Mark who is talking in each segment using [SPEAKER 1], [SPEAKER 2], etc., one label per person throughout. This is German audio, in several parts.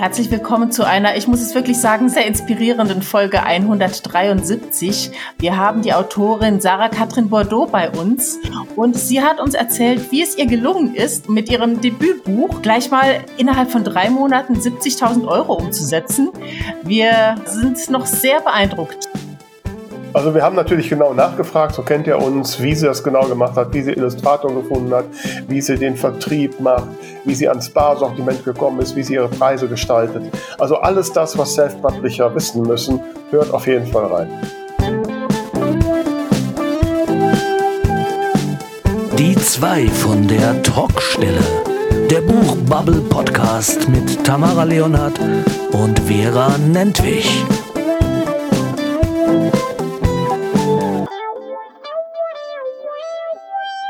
[SPEAKER 1] Herzlich willkommen zu einer, ich muss es wirklich sagen, sehr inspirierenden Folge 173. Wir haben die Autorin Sarah Katrin Bordeaux bei uns und sie hat uns erzählt, wie es ihr gelungen ist, mit ihrem Debütbuch gleich mal innerhalb von drei Monaten 70.000 Euro umzusetzen. Wir sind noch sehr beeindruckt.
[SPEAKER 2] Also wir haben natürlich genau nachgefragt, so kennt ihr uns, wie sie das genau gemacht hat, wie sie Illustrator gefunden hat, wie sie den Vertrieb macht, wie sie ans Bar-Sortiment gekommen ist, wie sie ihre Preise gestaltet. Also alles das, was Self-Publisher wissen müssen, hört auf jeden Fall rein.
[SPEAKER 3] Die zwei von der Talkstelle. Der Buchbubble Podcast mit Tamara Leonhardt und Vera Nentwich.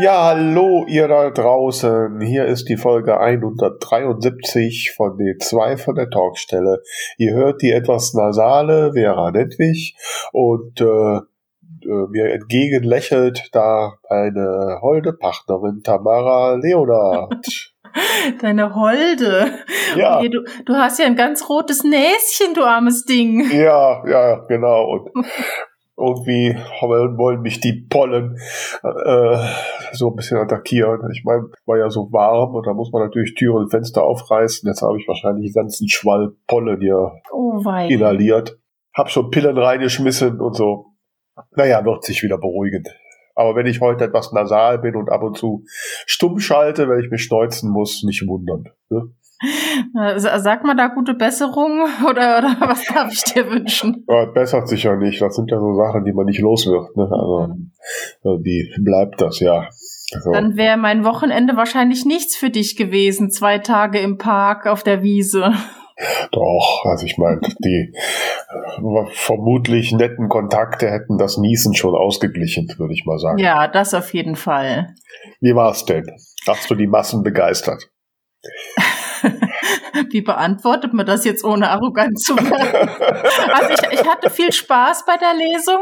[SPEAKER 2] Ja, hallo ihr da draußen. Hier ist die Folge 173 von den zwei von der Talkstelle. Ihr hört die etwas nasale Vera Nettwig und äh, äh, mir entgegen lächelt da eine holde Partnerin Tamara Leonard.
[SPEAKER 1] Deine Holde.
[SPEAKER 2] Ja.
[SPEAKER 1] Okay, du, du hast ja ein ganz rotes Näschen, du armes Ding.
[SPEAKER 2] Ja, ja, genau. Und irgendwie wollen mich die Pollen äh, so ein bisschen attackieren. Ich meine, war ja so warm und da muss man natürlich Türen und Fenster aufreißen. Jetzt habe ich wahrscheinlich den ganzen Schwall Pollen hier
[SPEAKER 1] oh,
[SPEAKER 2] inhaliert. Hab schon Pillen reingeschmissen und so. Naja, wird sich wieder beruhigen. Aber wenn ich heute etwas nasal bin und ab und zu stumm schalte, wenn ich mich schneuzen muss, nicht wundern. Ne?
[SPEAKER 1] Sag mal da gute Besserung oder, oder was darf ich dir wünschen?
[SPEAKER 2] Ja, bessert sich ja nicht. Das sind ja so Sachen, die man nicht los wird. Ne? Also, mhm. die bleibt das ja.
[SPEAKER 1] Also. Dann wäre mein Wochenende wahrscheinlich nichts für dich gewesen. Zwei Tage im Park auf der Wiese.
[SPEAKER 2] Doch, also ich meine, die äh, vermutlich netten Kontakte hätten das Niesen schon ausgeglichen, würde ich mal sagen.
[SPEAKER 1] Ja, das auf jeden Fall.
[SPEAKER 2] Wie war es denn? Hast du die Massen begeistert?
[SPEAKER 1] Wie beantwortet man das jetzt ohne arrogant zu werden? also ich, ich hatte viel Spaß bei der Lesung.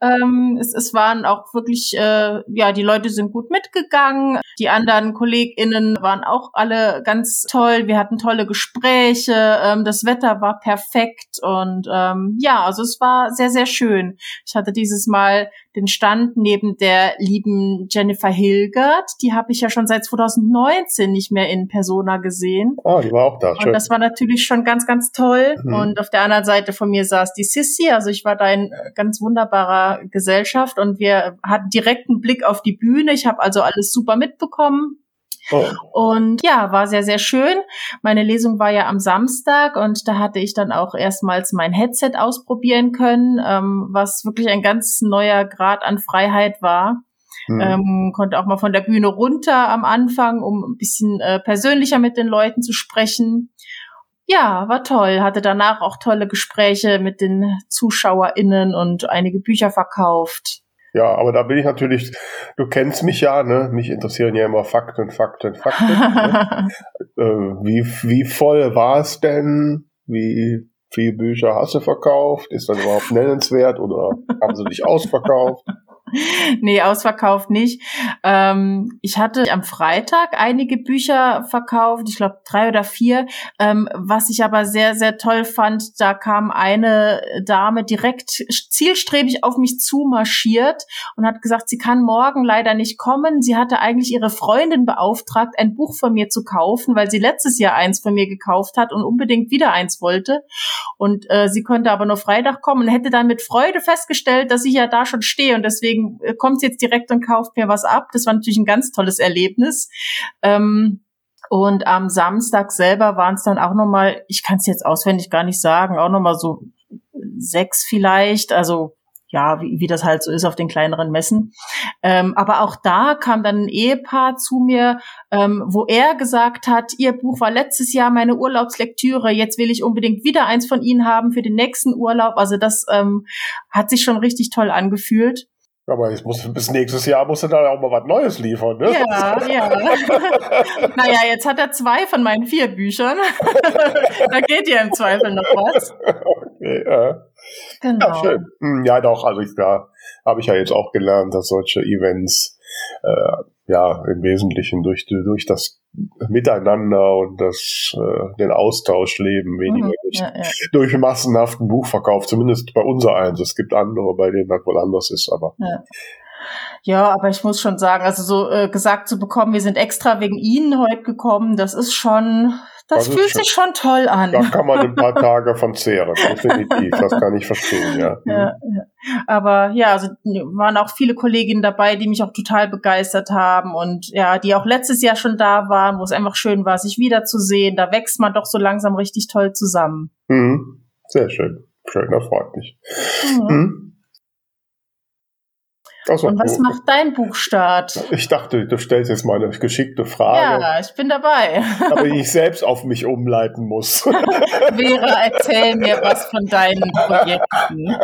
[SPEAKER 1] Ähm, es, es waren auch wirklich, äh, ja, die Leute sind gut mitgegangen. Die anderen KollegInnen waren auch alle ganz toll. Wir hatten tolle Gespräche. Ähm, das Wetter war perfekt und ähm, ja, also es war sehr, sehr schön. Ich hatte dieses Mal den Stand neben der lieben Jennifer Hilgert. Die habe ich ja schon seit 2019 nicht mehr in Persona gesehen.
[SPEAKER 2] Oh, die war auch da.
[SPEAKER 1] Schön. Und das war natürlich schon ganz, ganz toll. Mhm. Und auf der anderen Seite von mir saß die Sissy. Also ich war da in ganz wunderbarer Gesellschaft und wir hatten direkten Blick auf die Bühne. Ich habe also alles super mitbekommen. Oh. Und ja, war sehr, sehr schön. Meine Lesung war ja am Samstag und da hatte ich dann auch erstmals mein Headset ausprobieren können, ähm, was wirklich ein ganz neuer Grad an Freiheit war. Mhm. Ähm, konnte auch mal von der Bühne runter am Anfang, um ein bisschen äh, persönlicher mit den Leuten zu sprechen. Ja, war toll. Hatte danach auch tolle Gespräche mit den ZuschauerInnen und einige Bücher verkauft.
[SPEAKER 2] Ja, aber da bin ich natürlich, du kennst mich ja, ne? Mich interessieren ja immer Fakten, Fakten, Fakten. ne? äh, wie, wie voll war es denn? Wie viele Bücher hast du verkauft? Ist das überhaupt nennenswert oder haben sie dich ausverkauft?
[SPEAKER 1] nee, ausverkauft nicht. Ähm, ich hatte am Freitag einige Bücher verkauft, ich glaube drei oder vier. Ähm, was ich aber sehr, sehr toll fand, da kam eine Dame direkt zielstrebig auf mich zu marschiert und hat gesagt, sie kann morgen leider nicht kommen. Sie hatte eigentlich ihre Freundin beauftragt, ein Buch von mir zu kaufen, weil sie letztes Jahr eins von mir gekauft hat und unbedingt wieder eins wollte. Und äh, sie konnte aber nur Freitag kommen und hätte dann mit Freude festgestellt, dass ich ja da schon stehe und deswegen äh, kommt jetzt direkt und kauft mir was ab. Das war natürlich ein ganz tolles Erlebnis. Ähm, und am Samstag selber waren es dann auch nochmal, ich kann es jetzt auswendig gar nicht sagen, auch nochmal so sechs vielleicht. Also ja, wie, wie das halt so ist auf den kleineren Messen. Ähm, aber auch da kam dann ein Ehepaar zu mir, ähm, wo er gesagt hat, ihr Buch war letztes Jahr meine Urlaubslektüre, jetzt will ich unbedingt wieder eins von Ihnen haben für den nächsten Urlaub. Also das ähm, hat sich schon richtig toll angefühlt.
[SPEAKER 2] Aber ich muss, bis nächstes Jahr muss er dann auch mal was Neues liefern, ne?
[SPEAKER 1] Ja, ja. naja, jetzt hat er zwei von meinen vier Büchern. da geht ja im Zweifel noch was.
[SPEAKER 2] Okay, ja. Genau. Ja, schön. Hm, ja, doch, also ich, da habe ich ja jetzt auch gelernt, dass solche Events äh, ja, im Wesentlichen durch, durch das Miteinander und das, äh, den Austausch leben, weniger mhm, durch, ja, ja. durch massenhaften Buchverkauf, zumindest bei unser eins. Es gibt andere, bei denen das wohl anders ist, aber.
[SPEAKER 1] Ja. Ja, aber ich muss schon sagen, also so äh, gesagt zu bekommen, wir sind extra wegen Ihnen heute gekommen, das ist schon, das, das fühlt sich schon toll an.
[SPEAKER 2] Da kann man ein paar Tage von zehren, definitiv. Das kann ich verstehen, ja. ja,
[SPEAKER 1] ja. Aber ja, also waren auch viele Kolleginnen dabei, die mich auch total begeistert haben und ja, die auch letztes Jahr schon da waren, wo es einfach schön war, sich wiederzusehen. Da wächst man doch so langsam richtig toll zusammen.
[SPEAKER 2] Mhm. Sehr schön. Schön, das freut mich. Mhm. Mhm.
[SPEAKER 1] So, und was macht dein Buchstart?
[SPEAKER 2] Ich dachte, du stellst jetzt mal eine geschickte Frage.
[SPEAKER 1] Ja, ich bin dabei.
[SPEAKER 2] Aber ich selbst auf mich umleiten muss.
[SPEAKER 1] Vera, erzähl mir was von deinen Projekten.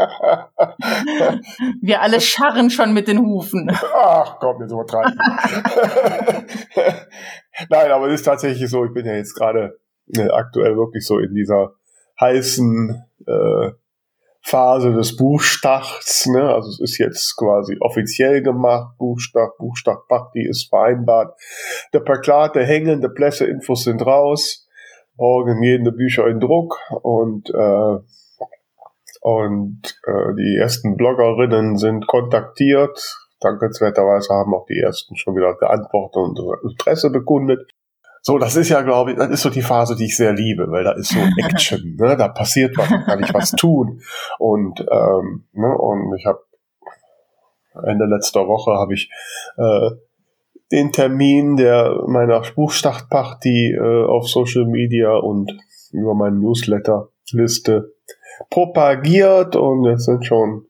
[SPEAKER 1] Wir alle scharren schon mit den Hufen.
[SPEAKER 2] Ach komm, jetzt übertreiben. Nein, aber es ist tatsächlich so, ich bin ja jetzt gerade äh, aktuell wirklich so in dieser heißen äh, Phase des Buchstarts, ne? also es ist jetzt quasi offiziell gemacht, Buchstart, Buchstartparty ist vereinbart. Der Plakate hängen, die Presseinfos sind raus, morgen gehen die Bücher in Druck und äh, und äh, die ersten Bloggerinnen sind kontaktiert. Dankenswerterweise haben auch die ersten schon wieder geantwortet und Interesse bekundet. So, das ist ja, glaube ich, das ist so die Phase, die ich sehr liebe, weil da ist so Action, ne? da passiert was, da kann ich was tun. Und, ähm, ne? und ich habe Ende letzter Woche habe ich äh, den Termin der meiner Buchstartparty äh, auf Social Media und über meine Newsletter-Liste propagiert und jetzt sind schon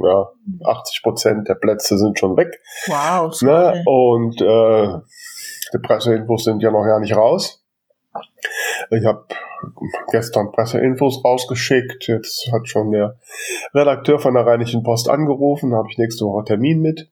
[SPEAKER 2] ja, 80 Prozent der Plätze sind schon weg.
[SPEAKER 1] Wow.
[SPEAKER 2] Ne? Und äh, die Presseinfos sind ja noch gar nicht raus. Ich habe gestern Presseinfos rausgeschickt. Jetzt hat schon der Redakteur von der Rheinischen Post angerufen. Da habe ich nächste Woche Termin mit.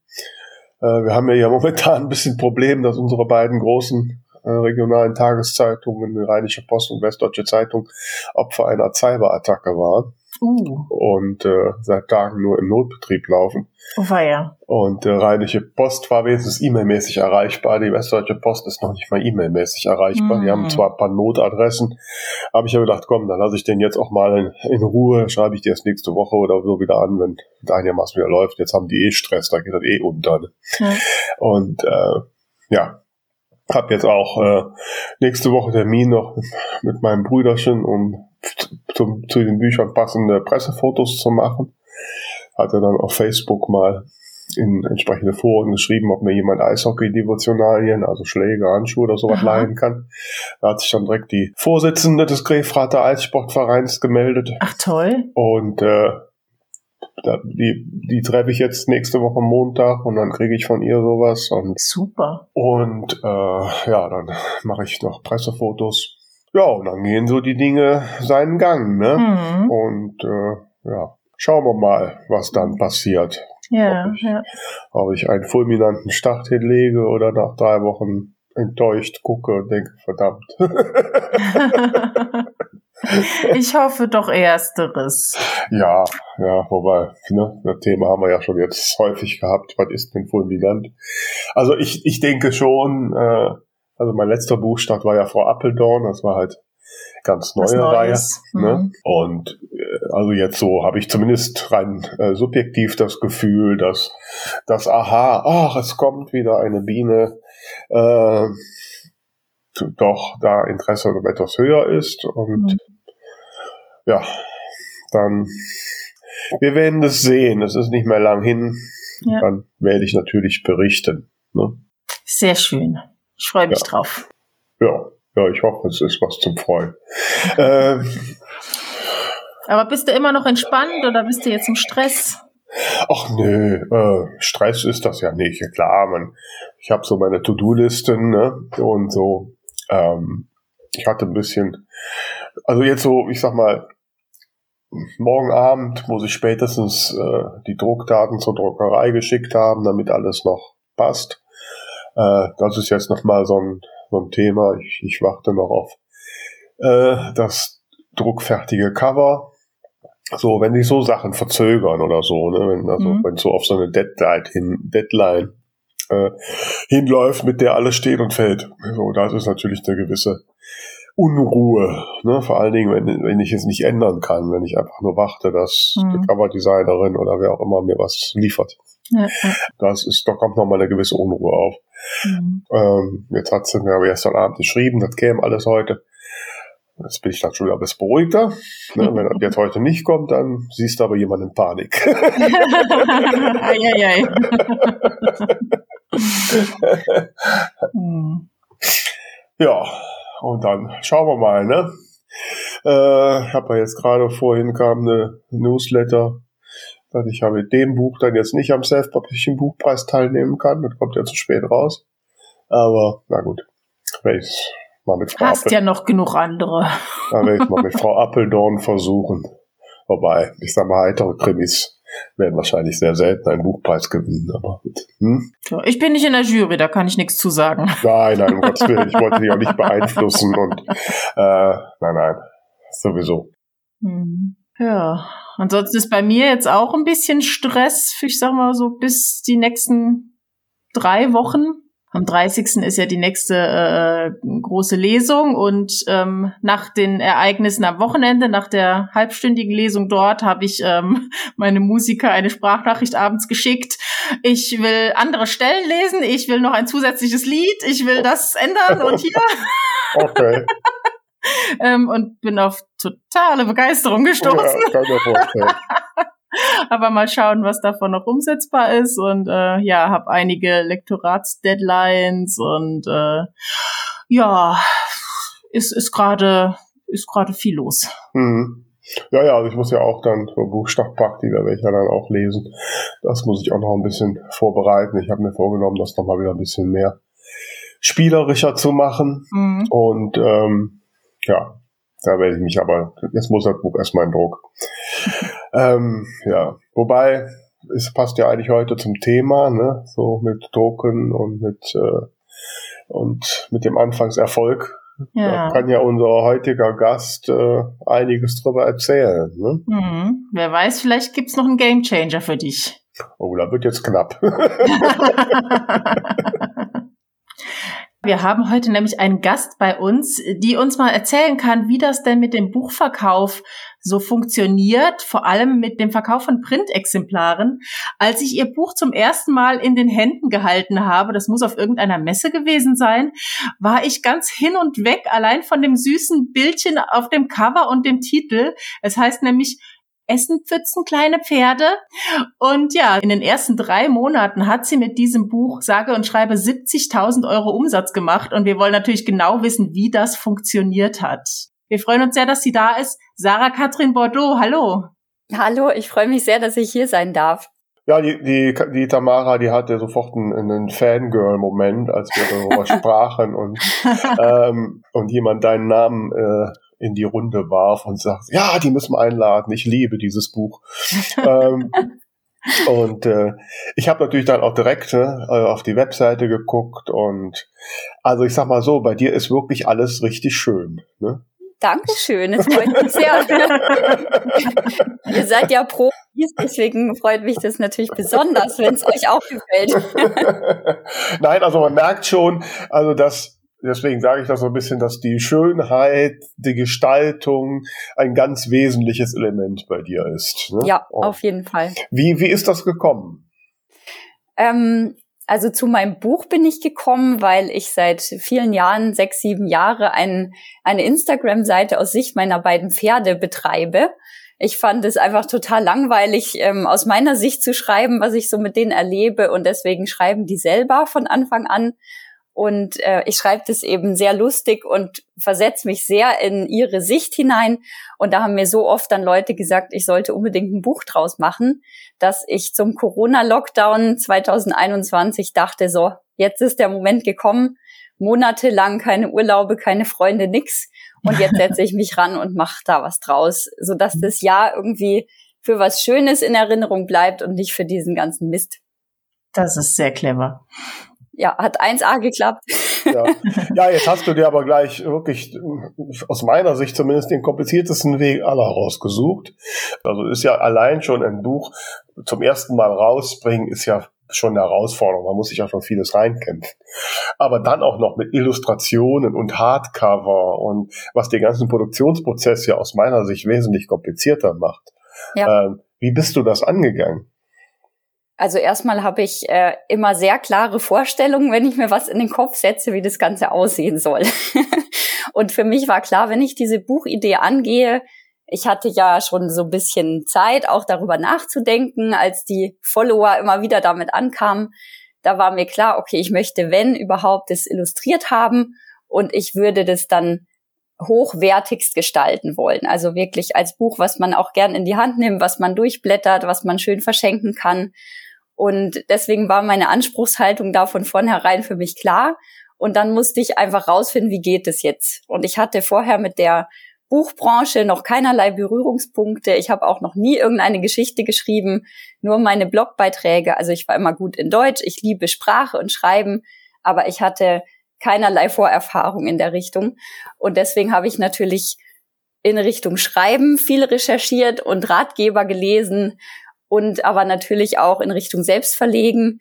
[SPEAKER 2] Äh, wir haben ja momentan ein bisschen Problem, dass unsere beiden großen äh, regionalen Tageszeitungen, Rheinische Post und Westdeutsche Zeitung, Opfer einer Cyberattacke waren. Uh. Und äh, seit Tagen nur im Notbetrieb laufen.
[SPEAKER 1] Oh, ja.
[SPEAKER 2] Und äh, Rheinische Post war wenigstens E-Mail-mäßig erreichbar. Die Westdeutsche Post ist noch nicht mal E-Mail-mäßig erreichbar. Mm. Die haben mhm. zwar ein paar Notadressen, habe ich aber gedacht, komm, dann lasse ich den jetzt auch mal in, in Ruhe, schreibe ich dir das nächste Woche oder so wieder an, wenn einigermaßen wieder läuft. Jetzt haben die eh Stress, da geht das eh unter. Ne? Ja. Und äh, ja, habe jetzt auch äh, nächste Woche Termin noch mit meinem Brüderchen, um zum, zu den Büchern passende Pressefotos zu machen. Hatte dann auf Facebook mal in entsprechende Foren geschrieben, ob mir jemand Eishockey-Devotionalien, also Schläge, Handschuhe oder sowas Aha. leihen kann. Da hat sich dann direkt die Vorsitzende des Grefrater Eissportvereins gemeldet.
[SPEAKER 1] Ach toll.
[SPEAKER 2] Und äh, die, die treffe ich jetzt nächste Woche Montag und dann kriege ich von ihr sowas. Und,
[SPEAKER 1] Super.
[SPEAKER 2] Und äh, ja, dann mache ich noch Pressefotos. Ja, und dann gehen so die Dinge seinen Gang, ne? Mhm. Und äh, ja, schauen wir mal, was dann passiert.
[SPEAKER 1] Ja,
[SPEAKER 2] ob ich,
[SPEAKER 1] ja.
[SPEAKER 2] Ob ich einen fulminanten Start hinlege oder nach drei Wochen enttäuscht gucke und denke, verdammt.
[SPEAKER 1] Ich hoffe doch ersteres.
[SPEAKER 2] Ja, ja, wobei, ne, das Thema haben wir ja schon jetzt häufig gehabt. Was ist denn fulminant? Also ich, ich denke schon, äh, also mein letzter Buchstart war ja Frau Appeldorn, das war halt ganz neue Reihe. Ne? Mhm. Und äh, also jetzt so habe ich zumindest rein äh, subjektiv das Gefühl, dass das Aha, ach, es kommt wieder eine Biene, äh, doch da Interesse etwas höher ist und mhm ja, dann, wir werden es sehen. Es ist nicht mehr lang hin. Ja. Dann werde ich natürlich berichten. Ne?
[SPEAKER 1] Sehr schön. Ich freue mich ja. drauf.
[SPEAKER 2] Ja, ja, ich hoffe, es ist was zum Freuen. ähm,
[SPEAKER 1] Aber bist du immer noch entspannt oder bist du jetzt im Stress?
[SPEAKER 2] Ach nö, äh, Stress ist das ja nicht. Ja, klar, man, ich habe so meine To-Do-Listen ne? und so. Ähm, ich hatte ein bisschen, also jetzt so, ich sag mal, morgen Abend muss ich spätestens äh, die Druckdaten zur Druckerei geschickt haben, damit alles noch passt. Äh, das ist jetzt nochmal so ein, so ein Thema. Ich, ich warte noch auf äh, das druckfertige Cover. So, wenn sich so Sachen verzögern oder so, ne, wenn, also, mhm. wenn so auf so eine Deadline hin, Deadline äh, hinläuft, mit der alles steht und fällt. So, das ist natürlich eine gewisse Unruhe. Ne? Vor allen Dingen, wenn, wenn ich es nicht ändern kann, wenn ich einfach nur warte, dass mhm. die Coverdesignerin oder wer auch immer mir was liefert. Ja. Das ist, da kommt nochmal eine gewisse Unruhe auf. Mhm. Ähm, jetzt hat sie mir aber gestern Abend geschrieben, das käme alles heute. Jetzt bin ich dann schon wieder ein bisschen beruhigter. Ne, wenn das jetzt heute nicht kommt, dann siehst du aber jemanden in Panik. ei, ei, ei. hm. Ja, und dann schauen wir mal, ne? Äh, ich habe ja jetzt gerade vorhin kam eine Newsletter, dass ich ja mit dem Buch dann jetzt nicht am Self-Publishing Buchpreis teilnehmen kann. Das kommt ja zu spät raus. Aber na gut, werde ich mal mit
[SPEAKER 1] Frau Hast Appel ja noch genug andere.
[SPEAKER 2] Da werde ich mal mit Frau Appeldorn versuchen. Wobei, ich sag mal, heitere Krimis werden wahrscheinlich sehr selten einen Buchpreis gewinnen. Aber
[SPEAKER 1] hm? Ich bin nicht in der Jury, da kann ich nichts zu sagen.
[SPEAKER 2] Nein, nein, um Gottes Willen, ich wollte dich auch nicht beeinflussen und äh, nein, nein, sowieso.
[SPEAKER 1] Hm. Ja, ansonsten ist bei mir jetzt auch ein bisschen Stress, ich sag mal so bis die nächsten drei Wochen. Am 30. ist ja die nächste äh, große Lesung und ähm, nach den Ereignissen am Wochenende, nach der halbstündigen Lesung dort, habe ich ähm, meine Musiker eine Sprachnachricht abends geschickt. Ich will andere Stellen lesen, ich will noch ein zusätzliches Lied, ich will das ändern und hier. Okay. Ähm, und bin auf totale Begeisterung gestoßen. Ja. Aber mal schauen, was davon noch umsetzbar ist. Und äh, ja, habe einige Lektoratsdeadlines und äh, ja, ist ist gerade ist gerade viel los.
[SPEAKER 2] Mhm. Ja, ja, also ich muss ja auch dann so Buchstabpack, die werde ich ja dann auch lesen. Das muss ich auch noch ein bisschen vorbereiten. Ich habe mir vorgenommen, das nochmal wieder ein bisschen mehr spielerischer zu machen. Mhm. Und ähm, ja, da werde ich mich aber, jetzt muss das Buch erstmal in Druck. ähm, ja, wobei, es passt ja eigentlich heute zum Thema, ne? so mit Drucken und mit, äh, und mit dem Anfangserfolg. Ja. Da kann ja unser heutiger Gast äh, einiges drüber erzählen. Ne?
[SPEAKER 1] Mhm. Wer weiß, vielleicht gibt's noch einen Gamechanger für dich.
[SPEAKER 2] Oh, da wird jetzt knapp.
[SPEAKER 1] Wir haben heute nämlich einen Gast bei uns, die uns mal erzählen kann, wie das denn mit dem Buchverkauf so funktioniert, vor allem mit dem Verkauf von Printexemplaren. Als ich ihr Buch zum ersten Mal in den Händen gehalten habe, das muss auf irgendeiner Messe gewesen sein, war ich ganz hin und weg, allein von dem süßen Bildchen auf dem Cover und dem Titel. Es heißt nämlich Essenpfützen, kleine Pferde. Und ja, in den ersten drei Monaten hat sie mit diesem Buch sage und schreibe 70.000 Euro Umsatz gemacht. Und wir wollen natürlich genau wissen, wie das funktioniert hat. Wir freuen uns sehr, dass sie da ist. Sarah Katrin Bordeaux, hallo.
[SPEAKER 4] Hallo, ich freue mich sehr, dass ich hier sein darf.
[SPEAKER 2] Ja, die, die, die Tamara, die hatte sofort einen, einen Fangirl-Moment, als wir darüber sprachen und, ähm, und jemand deinen Namen äh, in die Runde warf und sagt, ja, die müssen wir einladen, ich liebe dieses Buch. ähm, und äh, ich habe natürlich dann auch direkt ne, auf die Webseite geguckt und also ich sag mal so, bei dir ist wirklich alles richtig schön. Ne?
[SPEAKER 4] Dankeschön, es freut mich sehr. Ihr seid ja Profis, deswegen freut mich das natürlich besonders, wenn es euch auch gefällt.
[SPEAKER 2] Nein, also man merkt schon, also dass deswegen sage ich das so ein bisschen, dass die Schönheit, die Gestaltung ein ganz wesentliches Element bei dir ist.
[SPEAKER 4] Ne? Ja, Und auf jeden Fall.
[SPEAKER 2] Wie, wie ist das gekommen?
[SPEAKER 4] Ähm, also zu meinem Buch bin ich gekommen, weil ich seit vielen Jahren, sechs, sieben Jahre, ein, eine Instagram-Seite aus Sicht meiner beiden Pferde betreibe. Ich fand es einfach total langweilig, ähm, aus meiner Sicht zu schreiben, was ich so mit denen erlebe. Und deswegen schreiben die selber von Anfang an. Und äh, ich schreibe das eben sehr lustig und versetze mich sehr in ihre Sicht hinein. Und da haben mir so oft dann Leute gesagt, ich sollte unbedingt ein Buch draus machen, dass ich zum Corona-Lockdown 2021 dachte, so, jetzt ist der Moment gekommen, monatelang keine Urlaube, keine Freunde, nix. Und jetzt setze ich mich ran und mache da was draus, sodass das Jahr irgendwie für was Schönes in Erinnerung bleibt und nicht für diesen ganzen Mist.
[SPEAKER 1] Das ist sehr clever
[SPEAKER 4] ja, hat 1A geklappt.
[SPEAKER 2] Ja. ja, jetzt hast du dir aber gleich wirklich aus meiner Sicht zumindest den kompliziertesten Weg aller rausgesucht. Also ist ja allein schon ein Buch zum ersten Mal rausbringen, ist ja schon eine Herausforderung. Man muss sich auch schon vieles reinkämpfen. Aber dann auch noch mit Illustrationen und Hardcover und was den ganzen Produktionsprozess ja aus meiner Sicht wesentlich komplizierter macht. Ja. Ähm, wie bist du das angegangen?
[SPEAKER 4] Also erstmal habe ich äh, immer sehr klare Vorstellungen, wenn ich mir was in den Kopf setze, wie das Ganze aussehen soll. und für mich war klar, wenn ich diese Buchidee angehe, ich hatte ja schon so ein bisschen Zeit, auch darüber nachzudenken, als die Follower immer wieder damit ankamen. Da war mir klar, okay, ich möchte, wenn überhaupt, das illustriert haben und ich würde das dann hochwertigst gestalten wollen. Also wirklich als Buch, was man auch gern in die Hand nimmt, was man durchblättert, was man schön verschenken kann. Und deswegen war meine Anspruchshaltung da von vornherein für mich klar. Und dann musste ich einfach rausfinden, wie geht es jetzt. Und ich hatte vorher mit der Buchbranche noch keinerlei Berührungspunkte. Ich habe auch noch nie irgendeine Geschichte geschrieben, nur meine Blogbeiträge. Also ich war immer gut in Deutsch, ich liebe Sprache und Schreiben, aber ich hatte keinerlei Vorerfahrung in der Richtung. Und deswegen habe ich natürlich in Richtung Schreiben viel recherchiert und Ratgeber gelesen und aber natürlich auch in Richtung Selbstverlegen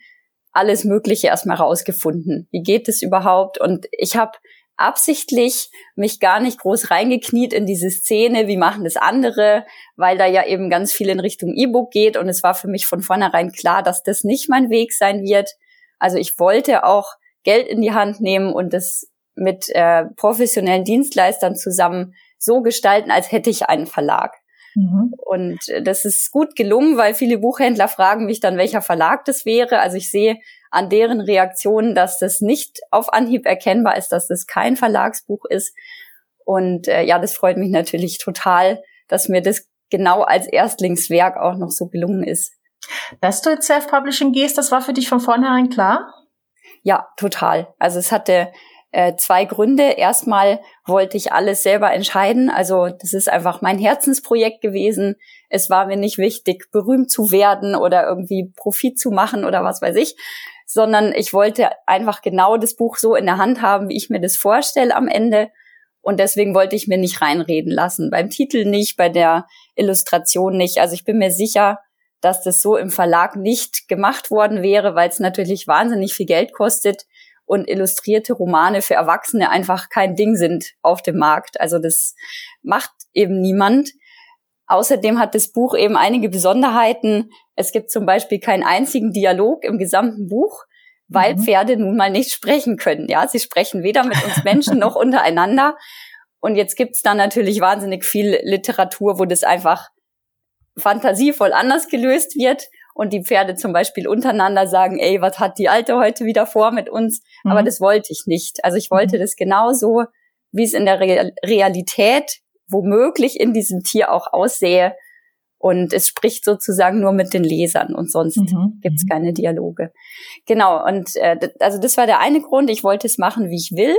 [SPEAKER 4] alles Mögliche erstmal rausgefunden. Wie geht es überhaupt? Und ich habe absichtlich mich gar nicht groß reingekniet in diese Szene, wie machen das andere, weil da ja eben ganz viel in Richtung E-Book geht und es war für mich von vornherein klar, dass das nicht mein Weg sein wird. Also ich wollte auch Geld in die Hand nehmen und das mit äh, professionellen Dienstleistern zusammen so gestalten, als hätte ich einen Verlag. Mhm. Und das ist gut gelungen, weil viele Buchhändler fragen mich dann, welcher Verlag das wäre. Also ich sehe an deren Reaktionen, dass das nicht auf Anhieb erkennbar ist, dass das kein Verlagsbuch ist. Und äh, ja, das freut mich natürlich total, dass mir das genau als Erstlingswerk auch noch so gelungen ist.
[SPEAKER 1] Dass du jetzt Self-Publishing gehst, das war für dich von vornherein klar?
[SPEAKER 4] Ja, total. Also es hatte äh, zwei Gründe. Erstmal wollte ich alles selber entscheiden. Also das ist einfach mein Herzensprojekt gewesen. Es war mir nicht wichtig, berühmt zu werden oder irgendwie Profit zu machen oder was weiß ich, sondern ich wollte einfach genau das Buch so in der Hand haben, wie ich mir das vorstelle am Ende. Und deswegen wollte ich mir nicht reinreden lassen. Beim Titel nicht, bei der Illustration nicht. Also ich bin mir sicher, dass das so im Verlag nicht gemacht worden wäre, weil es natürlich wahnsinnig viel Geld kostet und illustrierte Romane für Erwachsene einfach kein Ding sind auf dem Markt. Also das macht eben niemand. Außerdem hat das Buch eben einige Besonderheiten. Es gibt zum Beispiel keinen einzigen Dialog im gesamten Buch, weil mhm. Pferde nun mal nicht sprechen können. Ja, sie sprechen weder mit uns Menschen noch untereinander. Und jetzt gibt's da natürlich wahnsinnig viel Literatur, wo das einfach fantasievoll anders gelöst wird und die Pferde zum Beispiel untereinander sagen, ey, was hat die Alte heute wieder vor mit uns? Mhm. Aber das wollte ich nicht. Also ich wollte mhm. das genauso, wie es in der Re Realität womöglich in diesem Tier auch aussähe. Und es spricht sozusagen nur mit den Lesern und sonst mhm. gibt's mhm. keine Dialoge. Genau, und äh, also das war der eine Grund, ich wollte es machen, wie ich will.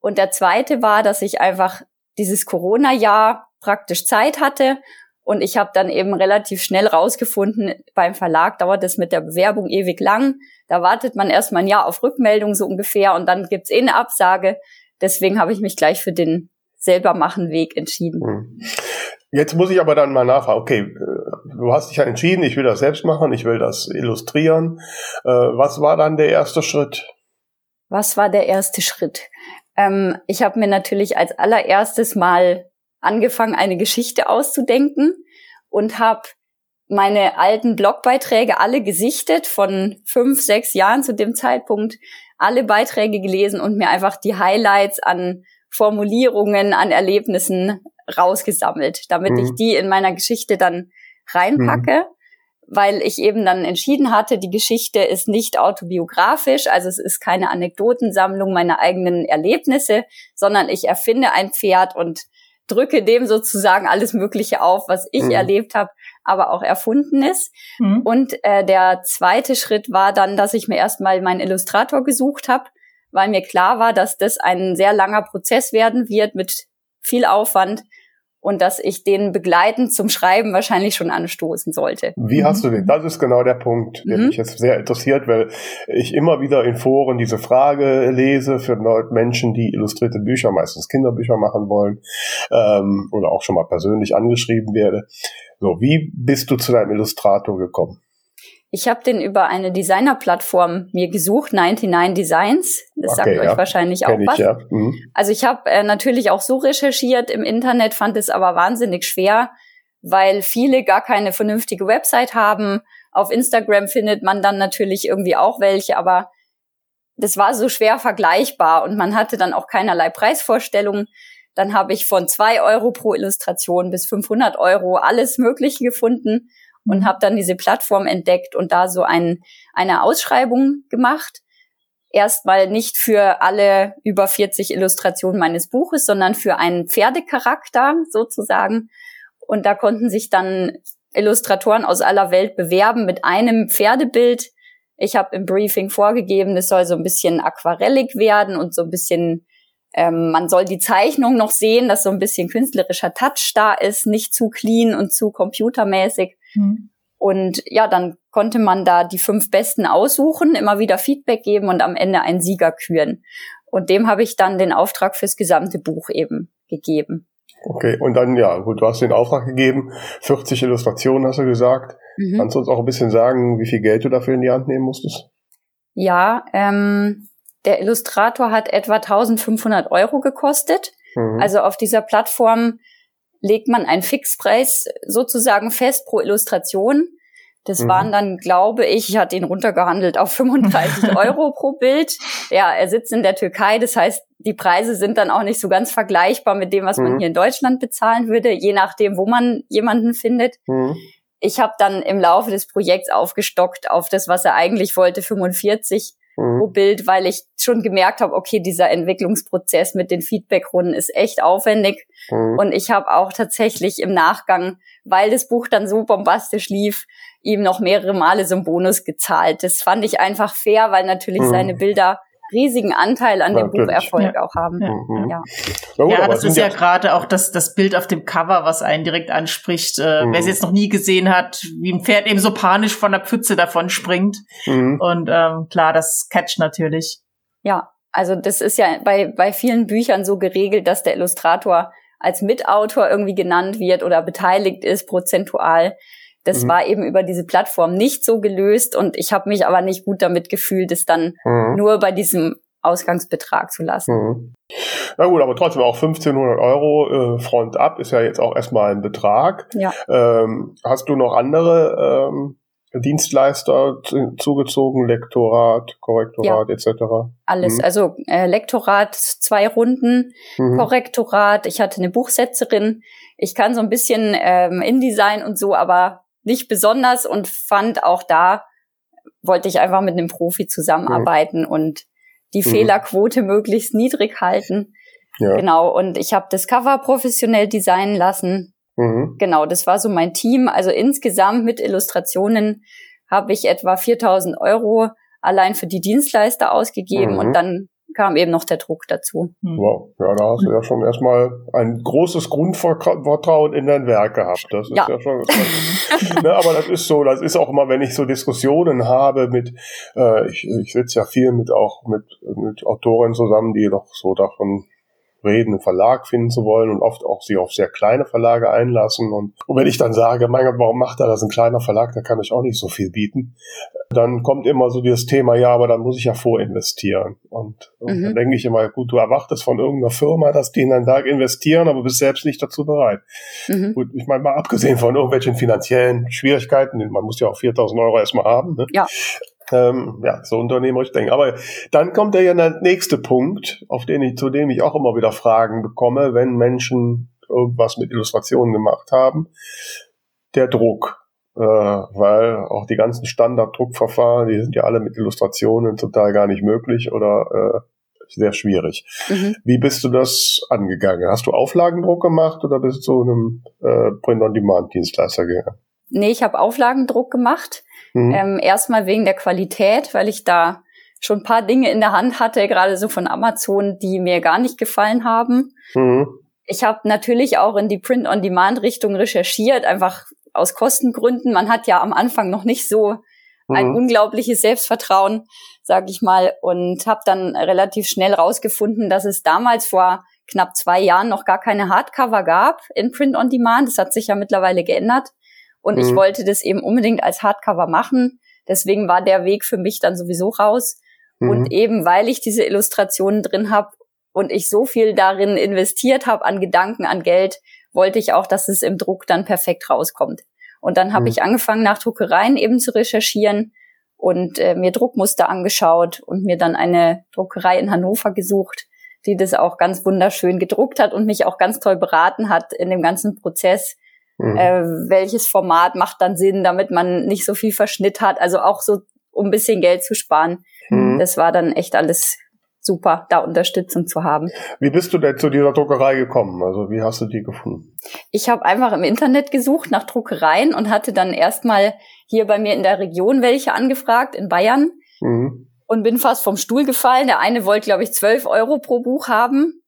[SPEAKER 4] Und der zweite war, dass ich einfach dieses Corona-Jahr praktisch Zeit hatte und ich habe dann eben relativ schnell rausgefunden, beim Verlag dauert es mit der Bewerbung ewig lang. Da wartet man erstmal ein Jahr auf Rückmeldung so ungefähr und dann gibt's eh eine Absage. Deswegen habe ich mich gleich für den selber machen Weg entschieden. Hm.
[SPEAKER 2] Jetzt muss ich aber dann mal nachfragen, okay, äh, du hast dich ja entschieden, ich will das selbst machen, ich will das illustrieren. Äh, was war dann der erste Schritt?
[SPEAKER 4] Was war der erste Schritt? Ähm, ich habe mir natürlich als allererstes mal angefangen, eine Geschichte auszudenken und habe meine alten Blogbeiträge alle gesichtet von fünf, sechs Jahren zu dem Zeitpunkt, alle Beiträge gelesen und mir einfach die Highlights an Formulierungen, an Erlebnissen rausgesammelt, damit mhm. ich die in meiner Geschichte dann reinpacke, mhm. weil ich eben dann entschieden hatte, die Geschichte ist nicht autobiografisch, also es ist keine Anekdotensammlung meiner eigenen Erlebnisse, sondern ich erfinde ein Pferd und drücke dem sozusagen alles Mögliche auf, was ich mhm. erlebt habe, aber auch erfunden ist. Mhm. Und äh, der zweite Schritt war dann, dass ich mir erstmal meinen Illustrator gesucht habe, weil mir klar war, dass das ein sehr langer Prozess werden wird mit viel Aufwand und dass ich den begleitend zum Schreiben wahrscheinlich schon anstoßen sollte.
[SPEAKER 2] Wie hast du den? Das ist genau der Punkt, der mhm. mich jetzt sehr interessiert, weil ich immer wieder in Foren diese Frage lese für Menschen, die illustrierte Bücher, meistens Kinderbücher machen wollen ähm, oder auch schon mal persönlich angeschrieben werde. So, wie bist du zu deinem Illustrator gekommen?
[SPEAKER 4] Ich habe den über eine Designer-Plattform mir gesucht, 99 Designs. Das okay, sagt ja. euch wahrscheinlich Kenn auch ich, was. Ja. Mhm. Also ich habe äh, natürlich auch so recherchiert im Internet, fand es aber wahnsinnig schwer, weil viele gar keine vernünftige Website haben. Auf Instagram findet man dann natürlich irgendwie auch welche, aber das war so schwer vergleichbar und man hatte dann auch keinerlei Preisvorstellungen. Dann habe ich von zwei Euro pro Illustration bis 500 Euro alles Mögliche gefunden und habe dann diese Plattform entdeckt und da so ein, eine Ausschreibung gemacht. Erstmal nicht für alle über 40 Illustrationen meines Buches, sondern für einen Pferdecharakter sozusagen. Und da konnten sich dann Illustratoren aus aller Welt bewerben mit einem Pferdebild. Ich habe im Briefing vorgegeben, es soll so ein bisschen aquarellig werden und so ein bisschen, ähm, man soll die Zeichnung noch sehen, dass so ein bisschen künstlerischer Touch da ist, nicht zu clean und zu computermäßig. Mhm. Und ja, dann konnte man da die fünf Besten aussuchen, immer wieder Feedback geben und am Ende einen Sieger küren. Und dem habe ich dann den Auftrag fürs gesamte Buch eben gegeben.
[SPEAKER 2] Okay, und dann, ja, gut, du hast den Auftrag gegeben, 40 Illustrationen hast du gesagt. Mhm. Kannst du uns auch ein bisschen sagen, wie viel Geld du dafür in die Hand nehmen musstest?
[SPEAKER 4] Ja, ähm, der Illustrator hat etwa 1500 Euro gekostet. Mhm. Also auf dieser Plattform legt man einen Fixpreis sozusagen fest pro Illustration. Das mhm. waren dann, glaube ich, ich hatte ihn runtergehandelt auf 35 Euro pro Bild. Ja, er sitzt in der Türkei, das heißt, die Preise sind dann auch nicht so ganz vergleichbar mit dem, was mhm. man hier in Deutschland bezahlen würde, je nachdem, wo man jemanden findet. Mhm. Ich habe dann im Laufe des Projekts aufgestockt auf das, was er eigentlich wollte, 45 mhm. pro Bild, weil ich schon gemerkt habe, okay, dieser Entwicklungsprozess mit den Feedbackrunden ist echt aufwendig. Mhm. Und ich habe auch tatsächlich im Nachgang, weil das Buch dann so bombastisch lief, ihm noch mehrere Male so einen Bonus gezahlt. Das fand ich einfach fair, weil natürlich mhm. seine Bilder riesigen Anteil an dem Bucherfolg ja. auch haben. Ja,
[SPEAKER 1] mhm. ja. ja. ja das ist ja gerade auch das, das Bild auf dem Cover, was einen direkt anspricht. Äh, mhm. Wer es jetzt noch nie gesehen hat, wie ein Pferd eben so panisch von der Pfütze davon springt. Mhm. Und ähm, klar, das catcht natürlich.
[SPEAKER 4] Ja, also das ist ja bei, bei vielen Büchern so geregelt, dass der Illustrator als Mitautor irgendwie genannt wird oder beteiligt ist, prozentual. Das mhm. war eben über diese Plattform nicht so gelöst und ich habe mich aber nicht gut damit gefühlt, es dann mhm. nur bei diesem Ausgangsbetrag zu lassen. Mhm.
[SPEAKER 2] Na gut, aber trotzdem auch 1500 Euro äh, Front ab ist ja jetzt auch erstmal ein Betrag.
[SPEAKER 4] Ja.
[SPEAKER 2] Ähm, hast du noch andere ähm, Dienstleister zugezogen, Lektorat, Korrektorat ja. etc.
[SPEAKER 4] Alles, mhm. also äh, Lektorat zwei Runden, mhm. Korrektorat. Ich hatte eine Buchsetzerin. Ich kann so ein bisschen ähm, InDesign und so, aber nicht besonders und fand auch da, wollte ich einfach mit einem Profi zusammenarbeiten mhm. und die mhm. Fehlerquote möglichst niedrig halten. Ja. Genau, und ich habe das Cover professionell designen lassen. Mhm. Genau, das war so mein Team. Also insgesamt mit Illustrationen habe ich etwa 4000 Euro allein für die Dienstleister ausgegeben und mhm. dann kam eben noch der Druck dazu.
[SPEAKER 2] Hm. Wow, ja, da hast du ja schon erstmal ein großes Grundvertrauen in dein Werk gehabt. Das ist ja, ja schon. ne, aber das ist so, das ist auch immer, wenn ich so Diskussionen habe mit, äh, ich, ich sitze ja viel mit auch mit, mit Autoren zusammen, die doch so davon reden, einen Verlag finden zu wollen und oft auch sie auf sehr kleine Verlage einlassen. Und, und wenn ich dann sage, mein Gott, warum macht er das ein kleiner Verlag, da kann ich auch nicht so viel bieten, dann kommt immer so dieses Thema, ja, aber dann muss ich ja vorinvestieren. Und, und mhm. dann denke ich immer, gut, du erwartest von irgendeiner Firma, dass die in deinen Tag investieren, aber bist selbst nicht dazu bereit. Mhm. Gut, ich meine, mal abgesehen von irgendwelchen finanziellen Schwierigkeiten, man muss ja auch 4000 Euro erstmal haben. Ne?
[SPEAKER 4] Ja.
[SPEAKER 2] Ähm, ja, so unternehmerisch denken. Aber dann kommt ja der nächste Punkt, auf den ich, zu dem ich auch immer wieder Fragen bekomme, wenn Menschen irgendwas mit Illustrationen gemacht haben. Der Druck. Äh, weil auch die ganzen Standarddruckverfahren, die sind ja alle mit Illustrationen total gar nicht möglich oder äh, sehr schwierig. Mhm. Wie bist du das angegangen? Hast du Auflagendruck gemacht oder bist du zu einem äh, Print-on-Demand-Dienstleister gegangen?
[SPEAKER 4] Nee, ich habe Auflagendruck gemacht. Mhm. Ähm, erstmal wegen der Qualität, weil ich da schon ein paar Dinge in der Hand hatte, gerade so von Amazon, die mir gar nicht gefallen haben. Mhm. Ich habe natürlich auch in die Print-on-Demand-Richtung recherchiert, einfach aus Kostengründen. Man hat ja am Anfang noch nicht so ein mhm. unglaubliches Selbstvertrauen, sag ich mal, und habe dann relativ schnell rausgefunden, dass es damals vor knapp zwei Jahren noch gar keine Hardcover gab in Print-on-Demand. Das hat sich ja mittlerweile geändert. Und mhm. ich wollte das eben unbedingt als Hardcover machen. Deswegen war der Weg für mich dann sowieso raus. Mhm. Und eben weil ich diese Illustrationen drin habe und ich so viel darin investiert habe an Gedanken, an Geld, wollte ich auch, dass es im Druck dann perfekt rauskommt. Und dann habe mhm. ich angefangen, nach Druckereien eben zu recherchieren und äh, mir Druckmuster angeschaut und mir dann eine Druckerei in Hannover gesucht, die das auch ganz wunderschön gedruckt hat und mich auch ganz toll beraten hat in dem ganzen Prozess. Mhm. Äh, welches Format macht dann Sinn, damit man nicht so viel Verschnitt hat, also auch so, um ein bisschen Geld zu sparen. Mhm. Das war dann echt alles super, da Unterstützung zu haben.
[SPEAKER 2] Wie bist du denn zu dieser Druckerei gekommen? Also wie hast du die gefunden?
[SPEAKER 4] Ich habe einfach im Internet gesucht nach Druckereien und hatte dann erstmal hier bei mir in der Region welche angefragt, in Bayern. Mhm. Und bin fast vom Stuhl gefallen. Der eine wollte, glaube ich, 12 Euro pro Buch haben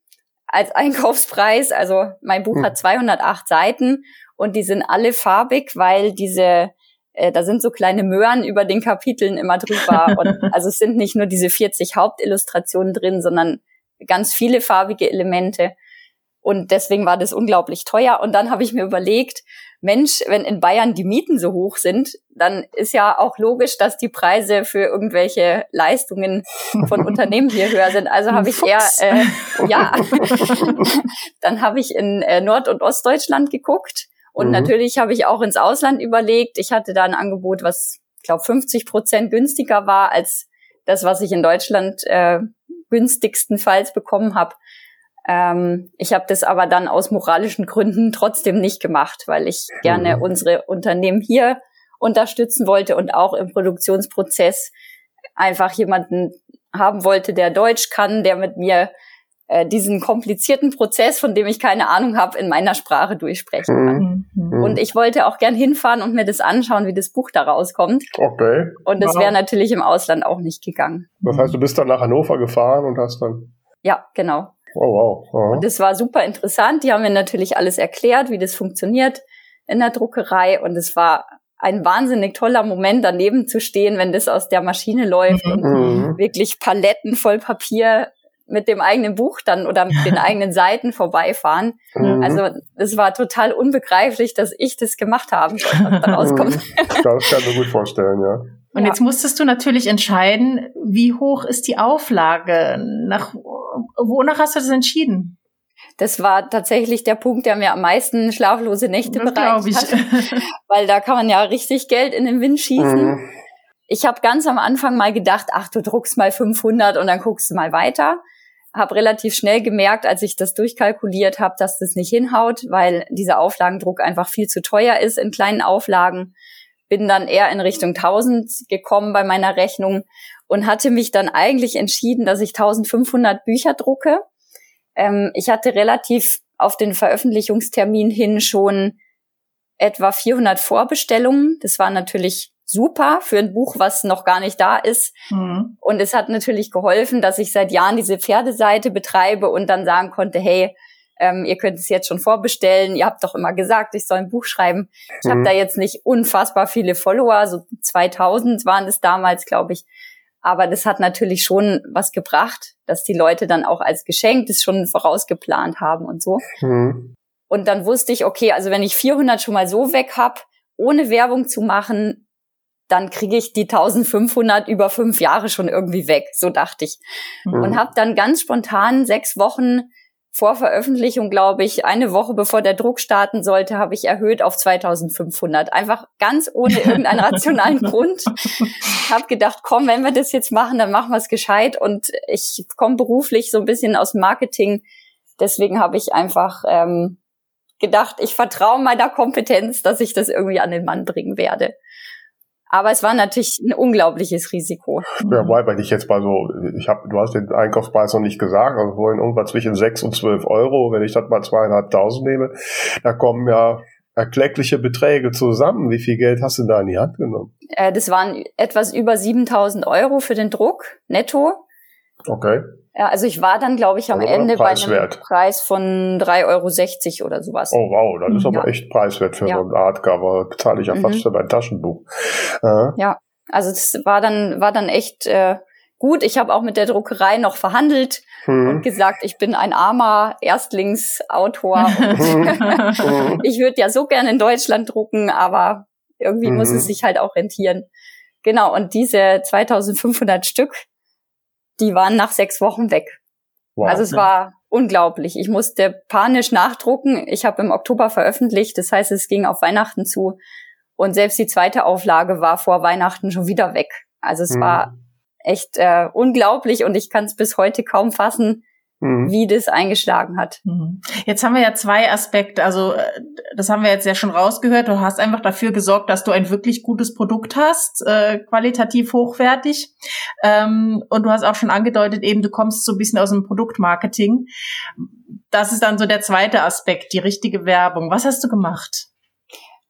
[SPEAKER 4] als Einkaufspreis. Also mein Buch mhm. hat 208 Seiten und die sind alle farbig, weil diese äh, da sind so kleine Möhren über den Kapiteln immer drüber. Und also es sind nicht nur diese 40 Hauptillustrationen drin, sondern ganz viele farbige Elemente. Und deswegen war das unglaublich teuer. Und dann habe ich mir überlegt, Mensch, wenn in Bayern die Mieten so hoch sind, dann ist ja auch logisch, dass die Preise für irgendwelche Leistungen von Unternehmen hier höher sind. Also habe ich eher, äh, ja, dann habe ich in äh, Nord- und Ostdeutschland geguckt und mhm. natürlich habe ich auch ins Ausland überlegt. Ich hatte da ein Angebot, was, ich glaube, 50 Prozent günstiger war als das, was ich in Deutschland äh, günstigstenfalls bekommen habe. Ähm, ich habe das aber dann aus moralischen Gründen trotzdem nicht gemacht, weil ich gerne mhm. unsere Unternehmen hier unterstützen wollte und auch im Produktionsprozess einfach jemanden haben wollte, der Deutsch kann, der mit mir äh, diesen komplizierten Prozess, von dem ich keine Ahnung habe, in meiner Sprache durchsprechen kann. Mhm. Und ich wollte auch gern hinfahren und mir das anschauen, wie das Buch da rauskommt.
[SPEAKER 2] Okay.
[SPEAKER 4] Und das wäre natürlich im Ausland auch nicht gegangen.
[SPEAKER 2] Das heißt, du bist dann nach Hannover gefahren und hast dann.
[SPEAKER 4] Ja, genau.
[SPEAKER 2] Oh, wow. Aha.
[SPEAKER 4] Und das war super interessant. Die haben mir natürlich alles erklärt, wie das funktioniert in der Druckerei. Und es war ein wahnsinnig toller Moment, daneben zu stehen, wenn das aus der Maschine läuft mhm. und mhm. wirklich Paletten voll Papier mit dem eigenen Buch dann oder mit den eigenen Seiten vorbeifahren. Mhm. Also es war total unbegreiflich, dass ich das gemacht habe, was da rauskommt.
[SPEAKER 2] das kann ich mir gut vorstellen, ja.
[SPEAKER 1] Und ja. jetzt musstest du natürlich entscheiden, wie hoch ist die Auflage? Nach, wonach hast du das entschieden?
[SPEAKER 4] Das war tatsächlich der Punkt, der mir am meisten schlaflose Nächte das bereitet hat. Weil da kann man ja richtig Geld in den Wind schießen. Mhm. Ich habe ganz am Anfang mal gedacht, ach, du druckst mal 500 und dann guckst du mal weiter habe relativ schnell gemerkt, als ich das durchkalkuliert habe, dass das nicht hinhaut, weil dieser Auflagendruck einfach viel zu teuer ist in kleinen Auflagen. Bin dann eher in Richtung 1000 gekommen bei meiner Rechnung und hatte mich dann eigentlich entschieden, dass ich 1500 Bücher drucke. Ähm, ich hatte relativ auf den Veröffentlichungstermin hin schon etwa 400 Vorbestellungen. Das war natürlich super für ein Buch, was noch gar nicht da ist. Mhm. Und es hat natürlich geholfen, dass ich seit Jahren diese Pferdeseite betreibe und dann sagen konnte, hey, ähm, ihr könnt es jetzt schon vorbestellen. Ihr habt doch immer gesagt, ich soll ein Buch schreiben. Ich mhm. habe da jetzt nicht unfassbar viele Follower, so 2000 waren es damals, glaube ich. Aber das hat natürlich schon was gebracht, dass die Leute dann auch als Geschenk das schon vorausgeplant haben und so. Mhm. Und dann wusste ich, okay, also wenn ich 400 schon mal so weg hab, ohne Werbung zu machen, dann kriege ich die 1500 über fünf Jahre schon irgendwie weg, so dachte ich. Mhm. Und habe dann ganz spontan sechs Wochen vor Veröffentlichung, glaube ich, eine Woche bevor der Druck starten sollte, habe ich erhöht auf 2500. Einfach ganz ohne irgendeinen rationalen Grund. Habe gedacht, komm, wenn wir das jetzt machen, dann machen wir es gescheit. Und ich komme beruflich so ein bisschen aus Marketing. Deswegen habe ich einfach ähm, gedacht, ich vertraue meiner Kompetenz, dass ich das irgendwie an den Mann bringen werde. Aber es war natürlich ein unglaubliches Risiko.
[SPEAKER 2] Ja, wobei, wenn ich jetzt mal so, ich habe, du hast den Einkaufspreis noch nicht gesagt, also vorhin irgendwas zwischen sechs und zwölf Euro, wenn ich das mal zweieinhalbtausend nehme, da kommen ja erkleckliche Beträge zusammen. Wie viel Geld hast du da in die Hand genommen?
[SPEAKER 4] Äh, das waren etwas über 7000 Euro für den Druck, netto.
[SPEAKER 2] Okay.
[SPEAKER 4] Ja, also ich war dann, glaube ich, am also Ende bei einem Preis von 3,60 Euro oder sowas.
[SPEAKER 2] Oh wow, das ist aber echt preiswert für ja. so ein Artcover. Zahle ich ja mhm. fast für mein Taschenbuch.
[SPEAKER 4] Äh. Ja, also das war dann, war dann echt äh, gut. Ich habe auch mit der Druckerei noch verhandelt hm. und gesagt, ich bin ein armer Erstlingsautor. ich würde ja so gerne in Deutschland drucken, aber irgendwie hm. muss es mhm. sich halt auch rentieren. Genau, und diese 2500 Stück, die waren nach sechs Wochen weg. Wow. Also es war unglaublich. Ich musste panisch nachdrucken. Ich habe im Oktober veröffentlicht, das heißt, es ging auf Weihnachten zu. Und selbst die zweite Auflage war vor Weihnachten schon wieder weg. Also es mhm. war echt äh, unglaublich und ich kann es bis heute kaum fassen, mhm. wie das eingeschlagen hat.
[SPEAKER 1] Mhm. Jetzt haben wir ja zwei Aspekte. Also äh, das haben wir jetzt ja schon rausgehört. Du hast einfach dafür gesorgt, dass du ein wirklich gutes Produkt hast, äh, qualitativ hochwertig. Ähm, und du hast auch schon angedeutet, eben du kommst so ein bisschen aus dem Produktmarketing. Das ist dann so der zweite Aspekt, die richtige Werbung. Was hast du gemacht?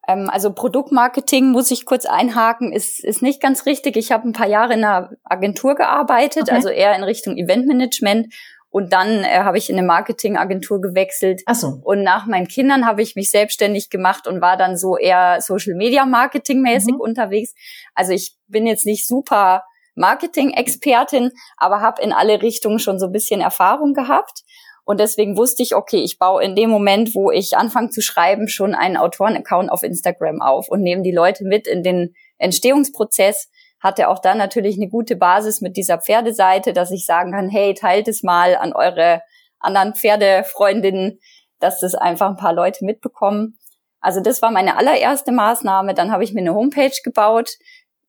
[SPEAKER 4] Ähm, also Produktmarketing muss ich kurz einhaken, ist, ist nicht ganz richtig. Ich habe ein paar Jahre in einer Agentur gearbeitet, okay. also eher in Richtung Eventmanagement und dann äh, habe ich in eine Marketingagentur gewechselt.
[SPEAKER 1] Ach so.
[SPEAKER 4] Und nach meinen Kindern habe ich mich selbstständig gemacht und war dann so eher Social Media Marketing mäßig mhm. unterwegs. Also ich bin jetzt nicht super Marketing-Expertin, aber habe in alle Richtungen schon so ein bisschen Erfahrung gehabt. Und deswegen wusste ich, okay, ich baue in dem Moment, wo ich anfange zu schreiben, schon einen Autoren-Account auf Instagram auf und nehme die Leute mit in den Entstehungsprozess hatte auch dann natürlich eine gute Basis mit dieser Pferdeseite, dass ich sagen kann, hey, teilt es mal an eure anderen Pferdefreundinnen, dass das einfach ein paar Leute mitbekommen. Also das war meine allererste Maßnahme. Dann habe ich mir eine Homepage gebaut,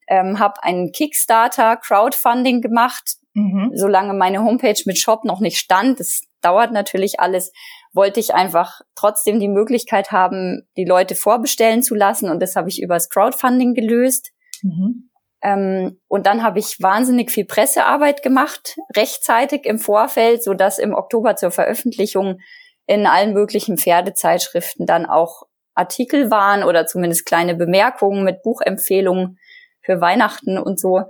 [SPEAKER 4] ähm, habe einen Kickstarter Crowdfunding gemacht. Mhm. Solange meine Homepage mit Shop noch nicht stand, das dauert natürlich alles, wollte ich einfach trotzdem die Möglichkeit haben, die Leute vorbestellen zu lassen. Und das habe ich übers Crowdfunding gelöst. Mhm. Ähm, und dann habe ich wahnsinnig viel Pressearbeit gemacht, rechtzeitig im Vorfeld, so dass im Oktober zur Veröffentlichung in allen möglichen Pferdezeitschriften dann auch Artikel waren oder zumindest kleine Bemerkungen mit Buchempfehlungen für Weihnachten und so.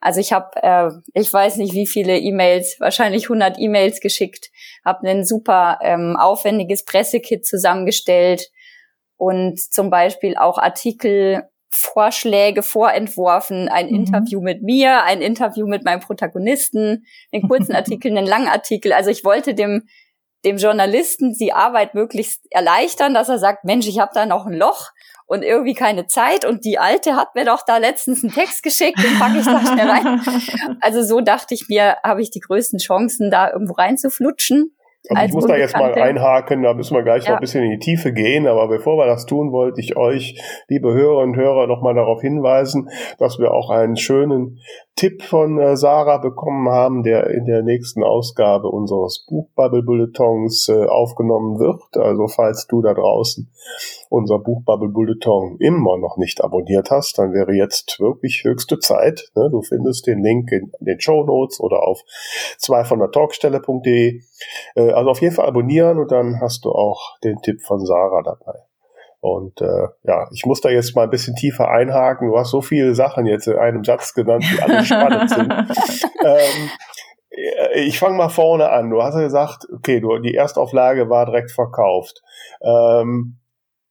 [SPEAKER 4] Also ich habe, äh, ich weiß nicht wie viele E-Mails, wahrscheinlich 100 E-Mails geschickt, habe ein super ähm, aufwendiges Pressekit zusammengestellt und zum Beispiel auch Artikel Vorschläge vorentworfen, ein mhm. Interview mit mir, ein Interview mit meinem Protagonisten, einen kurzen Artikel, einen langen Artikel. Also ich wollte dem dem Journalisten die Arbeit möglichst erleichtern, dass er sagt, Mensch, ich habe da noch ein Loch und irgendwie keine Zeit und die Alte hat mir doch da letztens einen Text geschickt, den packe ich da schnell rein. Also so dachte ich mir, habe ich die größten Chancen, da irgendwo reinzuflutschen.
[SPEAKER 2] Also ich muss da jetzt mal einhaken, da müssen wir gleich ja. noch ein bisschen in die Tiefe gehen, aber bevor wir das tun, wollte ich euch, liebe Hörer und Hörer, nochmal darauf hinweisen, dass wir auch einen schönen Tipp von äh, Sarah bekommen haben, der in der nächsten Ausgabe unseres Buchbubble Bulletons äh, aufgenommen wird. Also falls du da draußen unser Buchbubble Bulleton immer noch nicht abonniert hast, dann wäre jetzt wirklich höchste Zeit. Ne? Du findest den Link in den Show Notes oder auf zwei von der Talkstelle.de. Äh, also auf jeden Fall abonnieren und dann hast du auch den Tipp von Sarah dabei. Und äh, ja, ich muss da jetzt mal ein bisschen tiefer einhaken. Du hast so viele Sachen jetzt in einem Satz genannt, die alle spannend sind. ähm, ich fange mal vorne an. Du hast ja gesagt, okay, du, die Erstauflage war direkt verkauft. Ähm,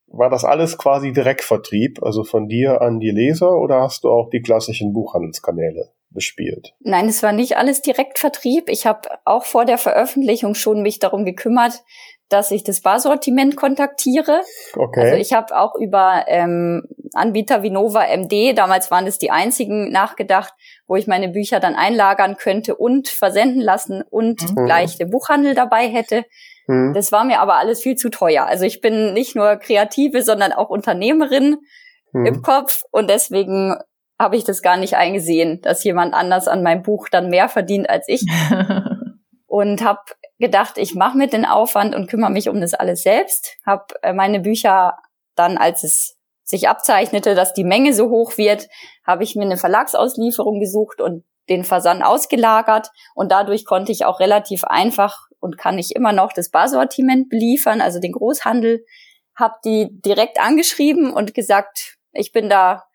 [SPEAKER 2] war das alles quasi Direktvertrieb, also von dir an die Leser, oder hast du auch die klassischen Buchhandelskanäle bespielt?
[SPEAKER 4] Nein, es war nicht alles Direktvertrieb. Ich habe auch vor der Veröffentlichung schon mich darum gekümmert, dass ich das Barsortiment kontaktiere. Okay. Also ich habe auch über ähm, Anbieter wie Nova MD, damals waren es die einzigen, nachgedacht, wo ich meine Bücher dann einlagern könnte und versenden lassen und mhm. gleich den Buchhandel dabei hätte. Mhm. Das war mir aber alles viel zu teuer. Also ich bin nicht nur Kreative, sondern auch Unternehmerin mhm. im Kopf und deswegen habe ich das gar nicht eingesehen, dass jemand anders an meinem Buch dann mehr verdient als ich. und habe gedacht, ich mache mit den Aufwand und kümmere mich um das alles selbst. Habe äh, meine Bücher dann, als es sich abzeichnete, dass die Menge so hoch wird, habe ich mir eine Verlagsauslieferung gesucht und den Versand ausgelagert. Und dadurch konnte ich auch relativ einfach und kann ich immer noch das Barsortiment beliefern, also den Großhandel, habe die direkt angeschrieben und gesagt, ich bin da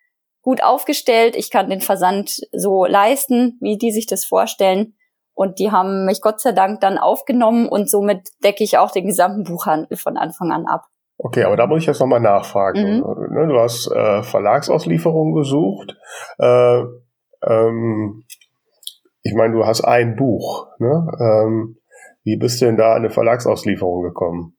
[SPEAKER 4] gut aufgestellt, ich kann den Versand so leisten, wie die sich das vorstellen und die haben mich Gott sei Dank dann aufgenommen und somit decke ich auch den gesamten Buchhandel von Anfang an ab.
[SPEAKER 2] Okay, aber da muss ich jetzt nochmal nachfragen. Mhm. Ne, du hast äh, Verlagsauslieferung gesucht. Äh, ähm, ich meine, du hast ein Buch. Ne? Ähm, wie bist du denn da an eine Verlagsauslieferung gekommen?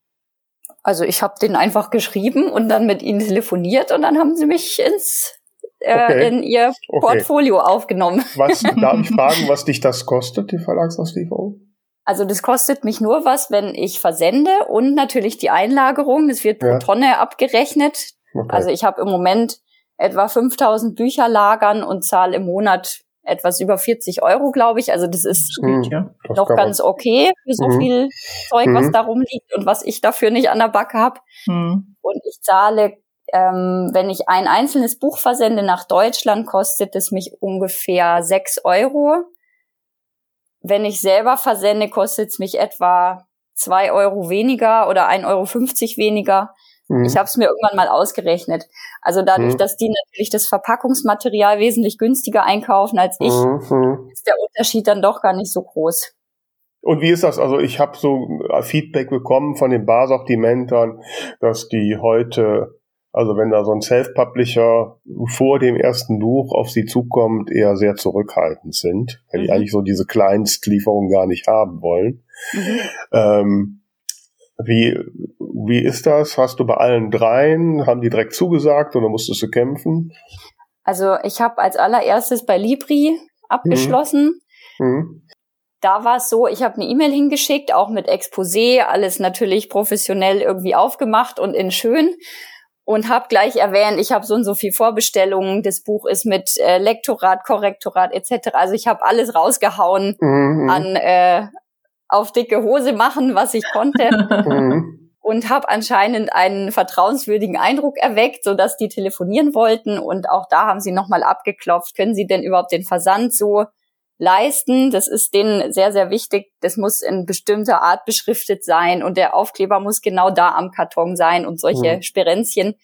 [SPEAKER 4] Also ich habe den einfach geschrieben und dann mit ihnen telefoniert und dann haben sie mich ins okay. in ihr Portfolio okay. aufgenommen.
[SPEAKER 2] Was, darf ich fragen, was dich das kostet, die Verlagsauslieferung?
[SPEAKER 4] Also das kostet mich nur was, wenn ich versende und natürlich die Einlagerung. Das wird pro ja. Tonne abgerechnet. Okay. Also ich habe im Moment etwa 5000 Bücher lagern und zahle im Monat etwas über 40 Euro, glaube ich. Also das ist mhm, ja. noch ganz okay für so mhm. viel Zeug, was mhm. da rumliegt und was ich dafür nicht an der Backe habe. Mhm. Und ich zahle, ähm, wenn ich ein einzelnes Buch versende nach Deutschland, kostet es mich ungefähr 6 Euro. Wenn ich selber versende, kostet es mich etwa 2 Euro weniger oder 1,50 Euro weniger. Mhm. Ich habe es mir irgendwann mal ausgerechnet. Also dadurch, mhm. dass die natürlich das Verpackungsmaterial wesentlich günstiger einkaufen als ich, mhm. ist der Unterschied dann doch gar nicht so groß.
[SPEAKER 2] Und wie ist das? Also ich habe so Feedback bekommen von den Barsortimentern, dass die heute, also wenn da so ein Self-Publisher vor dem ersten Buch auf sie zukommt, eher sehr zurückhaltend sind, weil die mhm. eigentlich so diese Kleinstlieferung gar nicht haben wollen. Mhm. Ähm, wie, wie ist das? Hast du bei allen dreien, haben die direkt zugesagt oder musstest du kämpfen?
[SPEAKER 4] Also ich habe als allererstes bei Libri abgeschlossen. Mhm. Mhm. Da war es so, ich habe eine E-Mail hingeschickt, auch mit Exposé, alles natürlich professionell irgendwie aufgemacht und in schön und habe gleich erwähnt, ich habe so und so viel Vorbestellungen, das Buch ist mit äh, Lektorat, Korrektorat etc. Also ich habe alles rausgehauen mhm. an äh, auf dicke Hose machen, was ich konnte. Mhm. und habe anscheinend einen vertrauenswürdigen Eindruck erweckt, so dass die telefonieren wollten und auch da haben sie nochmal abgeklopft, können sie denn überhaupt den Versand so leisten? Das ist denen sehr, sehr wichtig. Das muss in bestimmter Art beschriftet sein und der Aufkleber muss genau da am Karton sein und solche mhm. Sperenzchen.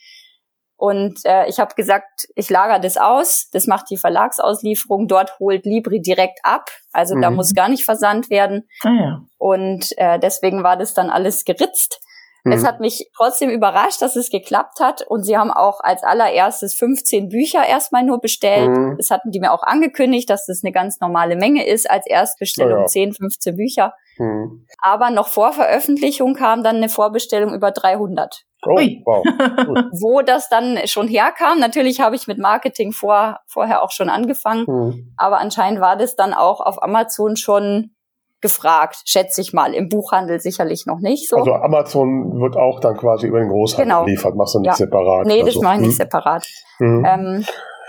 [SPEAKER 4] Und äh, ich habe gesagt, ich lager das aus, das macht die Verlagsauslieferung, dort holt Libri direkt ab, also mhm. da muss gar nicht versandt werden. Ah, ja. Und äh, deswegen war das dann alles geritzt. Mhm. Es hat mich trotzdem überrascht, dass es geklappt hat. Und sie haben auch als allererstes 15 Bücher erstmal nur bestellt. Mhm. Das hatten die mir auch angekündigt, dass das eine ganz normale Menge ist. Als Erstbestellung ja. 10, 15 Bücher. Mhm. Aber noch vor Veröffentlichung kam dann eine Vorbestellung über 300. Oh, wow. Wo das dann schon herkam, natürlich habe ich mit Marketing vor, vorher auch schon angefangen, mhm. aber anscheinend war das dann auch auf Amazon schon gefragt, schätze ich mal. Im Buchhandel sicherlich noch nicht so.
[SPEAKER 2] Also Amazon wird auch dann quasi über den Großhandel genau. geliefert, machst du nicht ja. separat.
[SPEAKER 4] Nee, das so. mache ich nicht hm. separat. Mhm. Ähm,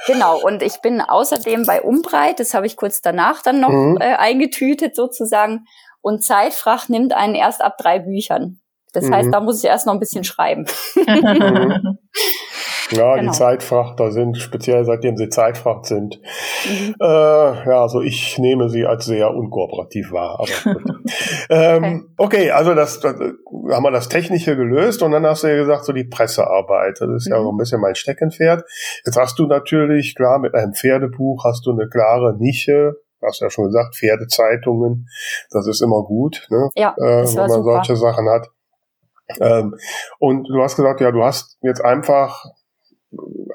[SPEAKER 4] genau, und ich bin außerdem bei Umbreit, das habe ich kurz danach dann noch mhm. äh, eingetütet sozusagen. Und Zeitfracht nimmt einen erst ab drei Büchern. Das mhm. heißt, da muss ich erst noch ein bisschen schreiben.
[SPEAKER 2] Ja, genau. die Zeitfrachter sind, speziell seitdem sie Zeitfracht sind. Mhm. Äh, ja, also ich nehme sie als sehr unkooperativ wahr. Aber ähm, okay. okay, also das, das, haben wir das Technische gelöst und dann hast du ja gesagt, so die Pressearbeit. Das ist mhm. ja so ein bisschen mein Steckenpferd. Jetzt hast du natürlich, klar, mit einem Pferdebuch hast du eine klare Nische, hast ja schon gesagt, Pferdezeitungen, das ist immer gut, ne?
[SPEAKER 4] ja,
[SPEAKER 2] äh, wenn man super. solche Sachen hat. Ähm, und du hast gesagt, ja, du hast jetzt einfach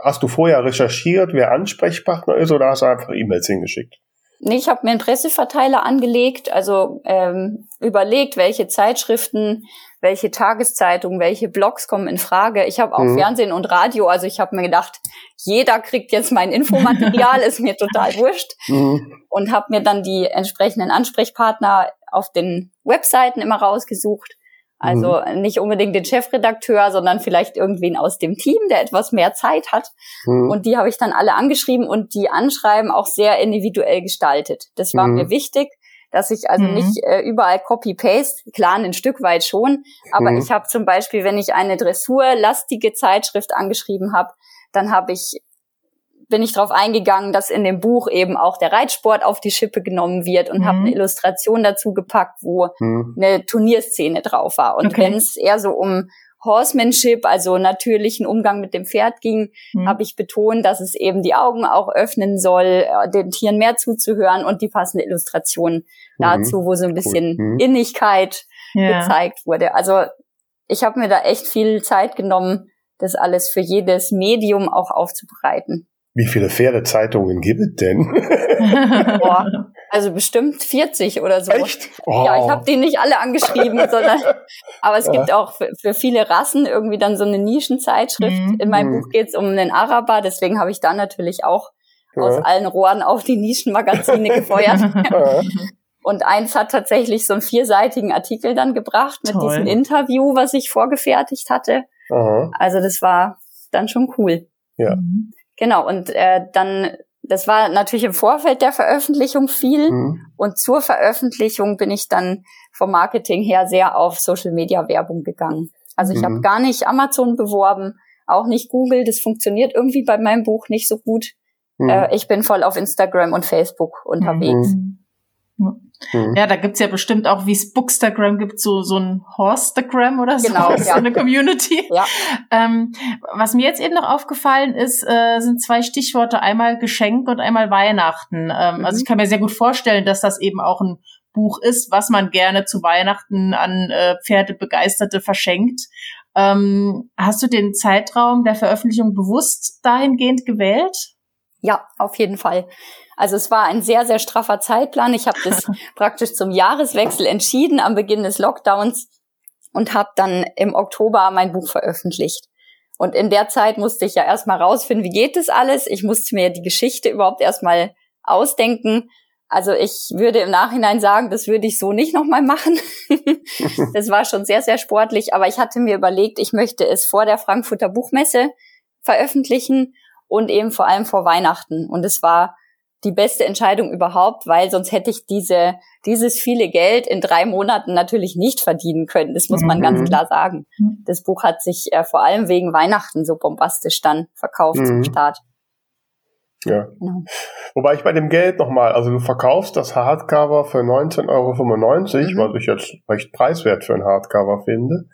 [SPEAKER 2] hast du vorher recherchiert, wer Ansprechpartner ist, oder hast du einfach E-Mails hingeschickt?
[SPEAKER 4] Nee, ich habe mir einen Presseverteiler angelegt, also ähm, überlegt, welche Zeitschriften, welche Tageszeitungen, welche Blogs kommen in Frage. Ich habe auch mhm. Fernsehen und Radio, also ich habe mir gedacht, jeder kriegt jetzt mein Infomaterial, ist mir total wurscht. Mhm. Und habe mir dann die entsprechenden Ansprechpartner auf den Webseiten immer rausgesucht also mhm. nicht unbedingt den Chefredakteur, sondern vielleicht irgendwen aus dem Team, der etwas mehr Zeit hat. Mhm. Und die habe ich dann alle angeschrieben und die Anschreiben auch sehr individuell gestaltet. Das war mhm. mir wichtig, dass ich also mhm. nicht äh, überall Copy-Paste, klar ein Stück weit schon, aber mhm. ich habe zum Beispiel, wenn ich eine dressurlastige Zeitschrift angeschrieben habe, dann habe ich bin ich darauf eingegangen, dass in dem Buch eben auch der Reitsport auf die Schippe genommen wird und mhm. habe eine Illustration dazu gepackt, wo mhm. eine Turnierszene drauf war. Und okay. wenn es eher so um Horsemanship, also natürlichen Umgang mit dem Pferd ging, mhm. habe ich betont, dass es eben die Augen auch öffnen soll, äh, den Tieren mehr zuzuhören und die passende Illustration mhm. dazu, wo so ein bisschen cool. Mhm. Innigkeit ja. gezeigt wurde. Also ich habe mir da echt viel Zeit genommen, das alles für jedes Medium auch aufzubereiten.
[SPEAKER 2] Wie viele faire Zeitungen gibt es denn?
[SPEAKER 4] Boah. Also bestimmt 40 oder so.
[SPEAKER 2] Echt? Oh.
[SPEAKER 4] Ja, ich habe die nicht alle angeschrieben, sondern aber es gibt auch für, für, viele Rassen irgendwie dann so eine Nischenzeitschrift. Mhm. In meinem mhm. Buch geht es um einen Araber, deswegen habe ich da natürlich auch ja. aus allen Rohren auf die Nischenmagazine gefeuert. Und eins hat tatsächlich so einen vierseitigen Artikel dann gebracht mit Toll. diesem Interview, was ich vorgefertigt hatte. Aha. Also das war dann schon cool.
[SPEAKER 2] Ja. Mhm.
[SPEAKER 4] Genau, und äh, dann das war natürlich im Vorfeld der Veröffentlichung viel mhm. und zur Veröffentlichung bin ich dann vom Marketing her sehr auf Social Media Werbung gegangen. Also ich mhm. habe gar nicht Amazon beworben, auch nicht Google, das funktioniert irgendwie bei meinem Buch nicht so gut. Mhm. Äh, ich bin voll auf Instagram und Facebook unterwegs.
[SPEAKER 1] Mhm. Mhm. Ja, da gibt's ja bestimmt auch, wie es Bookstagram gibt, so, so ein Horstagram oder so, genau, so ja. eine Community. Ja. Ähm, was mir jetzt eben noch aufgefallen ist, äh, sind zwei Stichworte, einmal Geschenk und einmal Weihnachten. Ähm, mhm. Also ich kann mir sehr gut vorstellen, dass das eben auch ein Buch ist, was man gerne zu Weihnachten an äh, Pferdebegeisterte verschenkt. Ähm, hast du den Zeitraum der Veröffentlichung bewusst dahingehend gewählt?
[SPEAKER 4] Ja, auf jeden Fall. Also es war ein sehr, sehr straffer Zeitplan. Ich habe das praktisch zum Jahreswechsel entschieden am Beginn des Lockdowns und habe dann im Oktober mein Buch veröffentlicht. Und in der Zeit musste ich ja erstmal rausfinden, wie geht das alles. Ich musste mir die Geschichte überhaupt erstmal ausdenken. Also ich würde im Nachhinein sagen, das würde ich so nicht nochmal machen. das war schon sehr, sehr sportlich. Aber ich hatte mir überlegt, ich möchte es vor der Frankfurter Buchmesse veröffentlichen und eben vor allem vor Weihnachten. Und es war die beste Entscheidung überhaupt, weil sonst hätte ich diese, dieses viele Geld in drei Monaten natürlich nicht verdienen können. Das muss man mhm. ganz klar sagen. Mhm. Das Buch hat sich äh, vor allem wegen Weihnachten so bombastisch dann verkauft mhm. zum Start.
[SPEAKER 2] Ja. Genau. Wobei ich bei dem Geld nochmal, also du verkaufst das Hardcover für 19,95 Euro, mhm. was ich jetzt recht preiswert für ein Hardcover finde.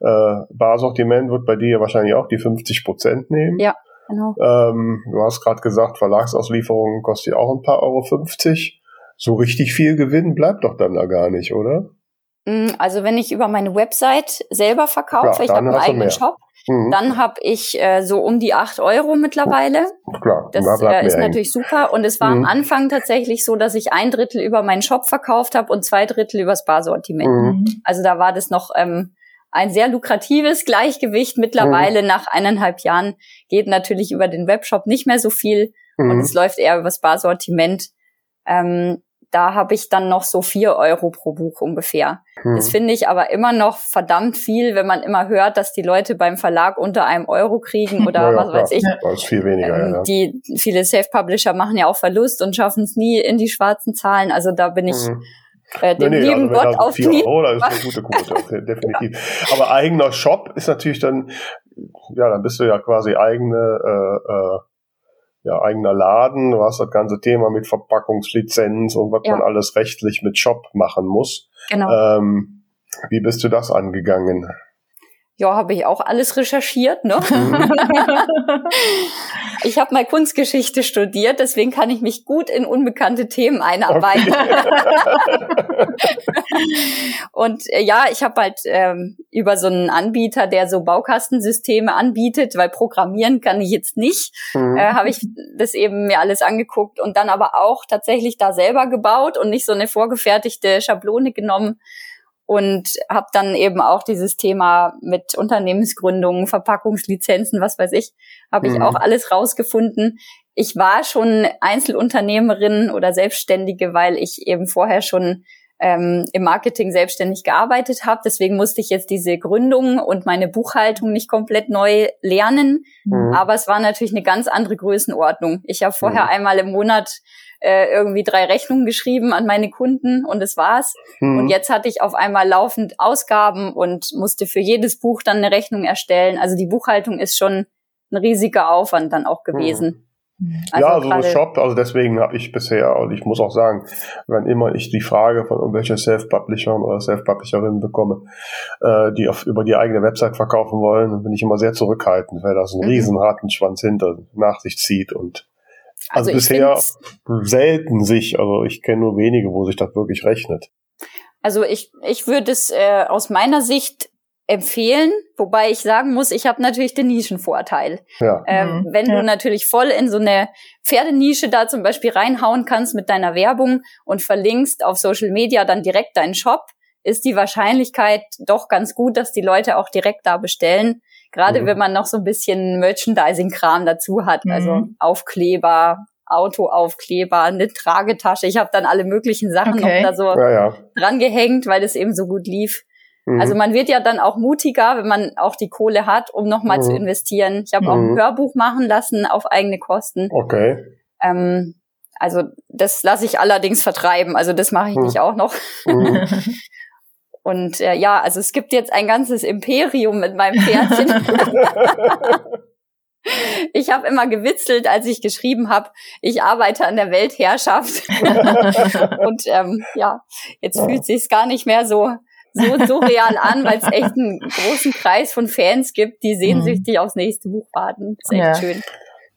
[SPEAKER 2] Äh, Barsortiment wird bei dir wahrscheinlich auch die 50 Prozent nehmen.
[SPEAKER 4] Ja. Genau.
[SPEAKER 2] Ähm, du hast gerade gesagt, Verlagsauslieferungen kostet ja auch ein paar Euro 50. So richtig viel Gewinn bleibt doch dann da gar nicht, oder?
[SPEAKER 4] Mm, also wenn ich über meine Website selber verkaufe, ich habe einen eigenen Shop, mhm. dann habe ich äh, so um die acht Euro mittlerweile.
[SPEAKER 2] Klar,
[SPEAKER 4] das da äh, ist natürlich super. Und es war mhm. am Anfang tatsächlich so, dass ich ein Drittel über meinen Shop verkauft habe und zwei Drittel übers Barsortiment. Mhm. Also da war das noch ähm, ein sehr lukratives Gleichgewicht. Mittlerweile mhm. nach eineinhalb Jahren geht natürlich über den Webshop nicht mehr so viel mhm. und es läuft eher übers Barsortiment. Ähm, da habe ich dann noch so vier Euro pro Buch ungefähr. Mhm. Das finde ich aber immer noch verdammt viel, wenn man immer hört, dass die Leute beim Verlag unter einem Euro kriegen oder ja, was weiß ich.
[SPEAKER 2] Das ist viel weniger. Ähm,
[SPEAKER 4] ja. Die viele Self-Publisher machen ja auch Verlust und schaffen es nie in die schwarzen Zahlen. Also da bin ich mhm äh, dem nee, nee, lieben also Gott auf die.
[SPEAKER 2] Euro, das ist eine gute Quote, definitiv. Aber eigener Shop ist natürlich dann, ja, dann bist du ja quasi eigene, äh, äh, ja, eigener Laden. Du hast das ganze Thema mit Verpackungslizenz und was ja. man alles rechtlich mit Shop machen muss.
[SPEAKER 4] Genau.
[SPEAKER 2] Ähm, wie bist du das angegangen?
[SPEAKER 4] Ja, habe ich auch alles recherchiert, ne? Mhm. ich habe mal Kunstgeschichte studiert, deswegen kann ich mich gut in unbekannte Themen einarbeiten. Okay. und äh, ja, ich habe halt ähm, über so einen Anbieter, der so Baukastensysteme anbietet, weil programmieren kann ich jetzt nicht, mhm. äh, habe ich das eben mir alles angeguckt und dann aber auch tatsächlich da selber gebaut und nicht so eine vorgefertigte Schablone genommen und habe dann eben auch dieses Thema mit Unternehmensgründungen, Verpackungslizenzen, was weiß ich, habe ich mhm. auch alles rausgefunden. Ich war schon Einzelunternehmerin oder Selbstständige, weil ich eben vorher schon ähm, im Marketing selbstständig gearbeitet habe. Deswegen musste ich jetzt diese Gründung und meine Buchhaltung nicht komplett neu lernen. Mhm. Aber es war natürlich eine ganz andere Größenordnung. Ich habe vorher mhm. einmal im Monat äh, irgendwie drei Rechnungen geschrieben an meine Kunden und das war's. Mhm. Und jetzt hatte ich auf einmal laufend Ausgaben und musste für jedes Buch dann eine Rechnung erstellen. Also die Buchhaltung ist schon ein riesiger Aufwand dann auch gewesen.
[SPEAKER 2] Mhm. Also ja, also so Shop, also deswegen habe ich bisher, und ich muss auch sagen, wenn immer ich die Frage von irgendwelchen Self-Publishern oder Self-Publisherinnen bekomme, äh, die auf, über die eigene Website verkaufen wollen, bin ich immer sehr zurückhaltend, weil das einen mhm. riesen Rattenschwanz hinter nach sich zieht und also, also bisher selten sich, also ich kenne nur wenige, wo sich das wirklich rechnet.
[SPEAKER 4] Also ich, ich würde es äh, aus meiner Sicht empfehlen, wobei ich sagen muss, ich habe natürlich den Nischenvorteil.
[SPEAKER 2] Ja.
[SPEAKER 4] Ähm,
[SPEAKER 1] Mhm.
[SPEAKER 4] wenn
[SPEAKER 1] Ja.
[SPEAKER 4] du natürlich voll in so eine Pferdenische da zum Beispiel reinhauen kannst mit deiner Werbung und verlinkst auf Social Media dann direkt deinen Shop, ist die Wahrscheinlichkeit doch ganz gut, dass die Leute auch direkt da bestellen. Gerade
[SPEAKER 2] Mhm.
[SPEAKER 4] wenn man noch so ein bisschen Merchandising-Kram dazu hat,
[SPEAKER 1] Mhm.
[SPEAKER 4] also Aufkleber, Autoaufkleber, eine Tragetasche. Ich habe dann alle möglichen Sachen
[SPEAKER 1] Okay.
[SPEAKER 4] noch da so
[SPEAKER 2] Ja, ja.
[SPEAKER 4] dran gehängt, weil es eben so gut lief.
[SPEAKER 2] Mhm.
[SPEAKER 4] Also man wird ja dann auch mutiger, wenn man auch die Kohle hat, um nochmal
[SPEAKER 2] Mhm.
[SPEAKER 4] zu investieren. Ich habe auch ein
[SPEAKER 2] Mhm.
[SPEAKER 4] Hörbuch machen lassen auf eigene Kosten.
[SPEAKER 2] okay.
[SPEAKER 4] Ähm, also das lasse ich allerdings vertreiben. Also das mache ich
[SPEAKER 2] Mhm.
[SPEAKER 4] nicht auch noch.
[SPEAKER 2] Mhm.
[SPEAKER 4] Und äh, ja, also es gibt jetzt ein ganzes Imperium mit meinem Pferdchen. ich habe immer gewitzelt, als ich geschrieben habe, ich arbeite an der Weltherrschaft. Und ähm, ja, jetzt fühlt sich's gar nicht mehr so so, so real an, weil es echt einen großen Kreis von Fans gibt, die sehnsüchtig aufs nächste Buch warten. ist echt
[SPEAKER 1] Ja.
[SPEAKER 4] schön.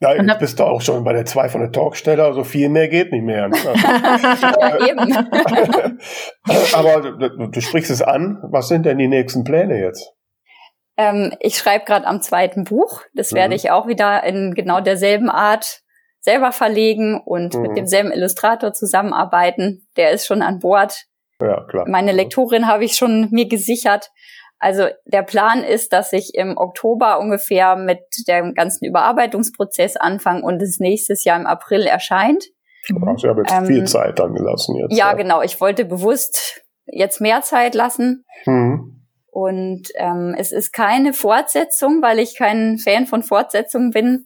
[SPEAKER 2] Ja, jetzt bist du auch schon bei der 2 von der Talkstelle, also viel mehr geht nicht mehr.
[SPEAKER 4] eben.
[SPEAKER 2] Aber du, du sprichst es an. Was sind denn die nächsten Pläne jetzt?
[SPEAKER 4] Ähm, ich schreibe gerade am zweiten Buch. Das
[SPEAKER 2] Mhm.
[SPEAKER 4] werde ich auch wieder in genau derselben Art selber verlegen und
[SPEAKER 2] Mhm.
[SPEAKER 4] mit demselben Illustrator zusammenarbeiten. Der ist schon an Bord.
[SPEAKER 2] Ja, klar.
[SPEAKER 4] Meine Lektorin habe ich schon mir gesichert. Also der Plan ist, dass ich im Oktober ungefähr mit dem ganzen Überarbeitungsprozess anfange und es nächstes Jahr im April erscheint.
[SPEAKER 2] Also ich habe jetzt
[SPEAKER 4] Ähm,
[SPEAKER 2] viel Zeit dann gelassen jetzt.
[SPEAKER 4] Ja, genau. Ich wollte bewusst jetzt mehr Zeit lassen.
[SPEAKER 2] Mhm.
[SPEAKER 4] Und ähm, es ist keine Fortsetzung, weil ich kein Fan von Fortsetzungen bin.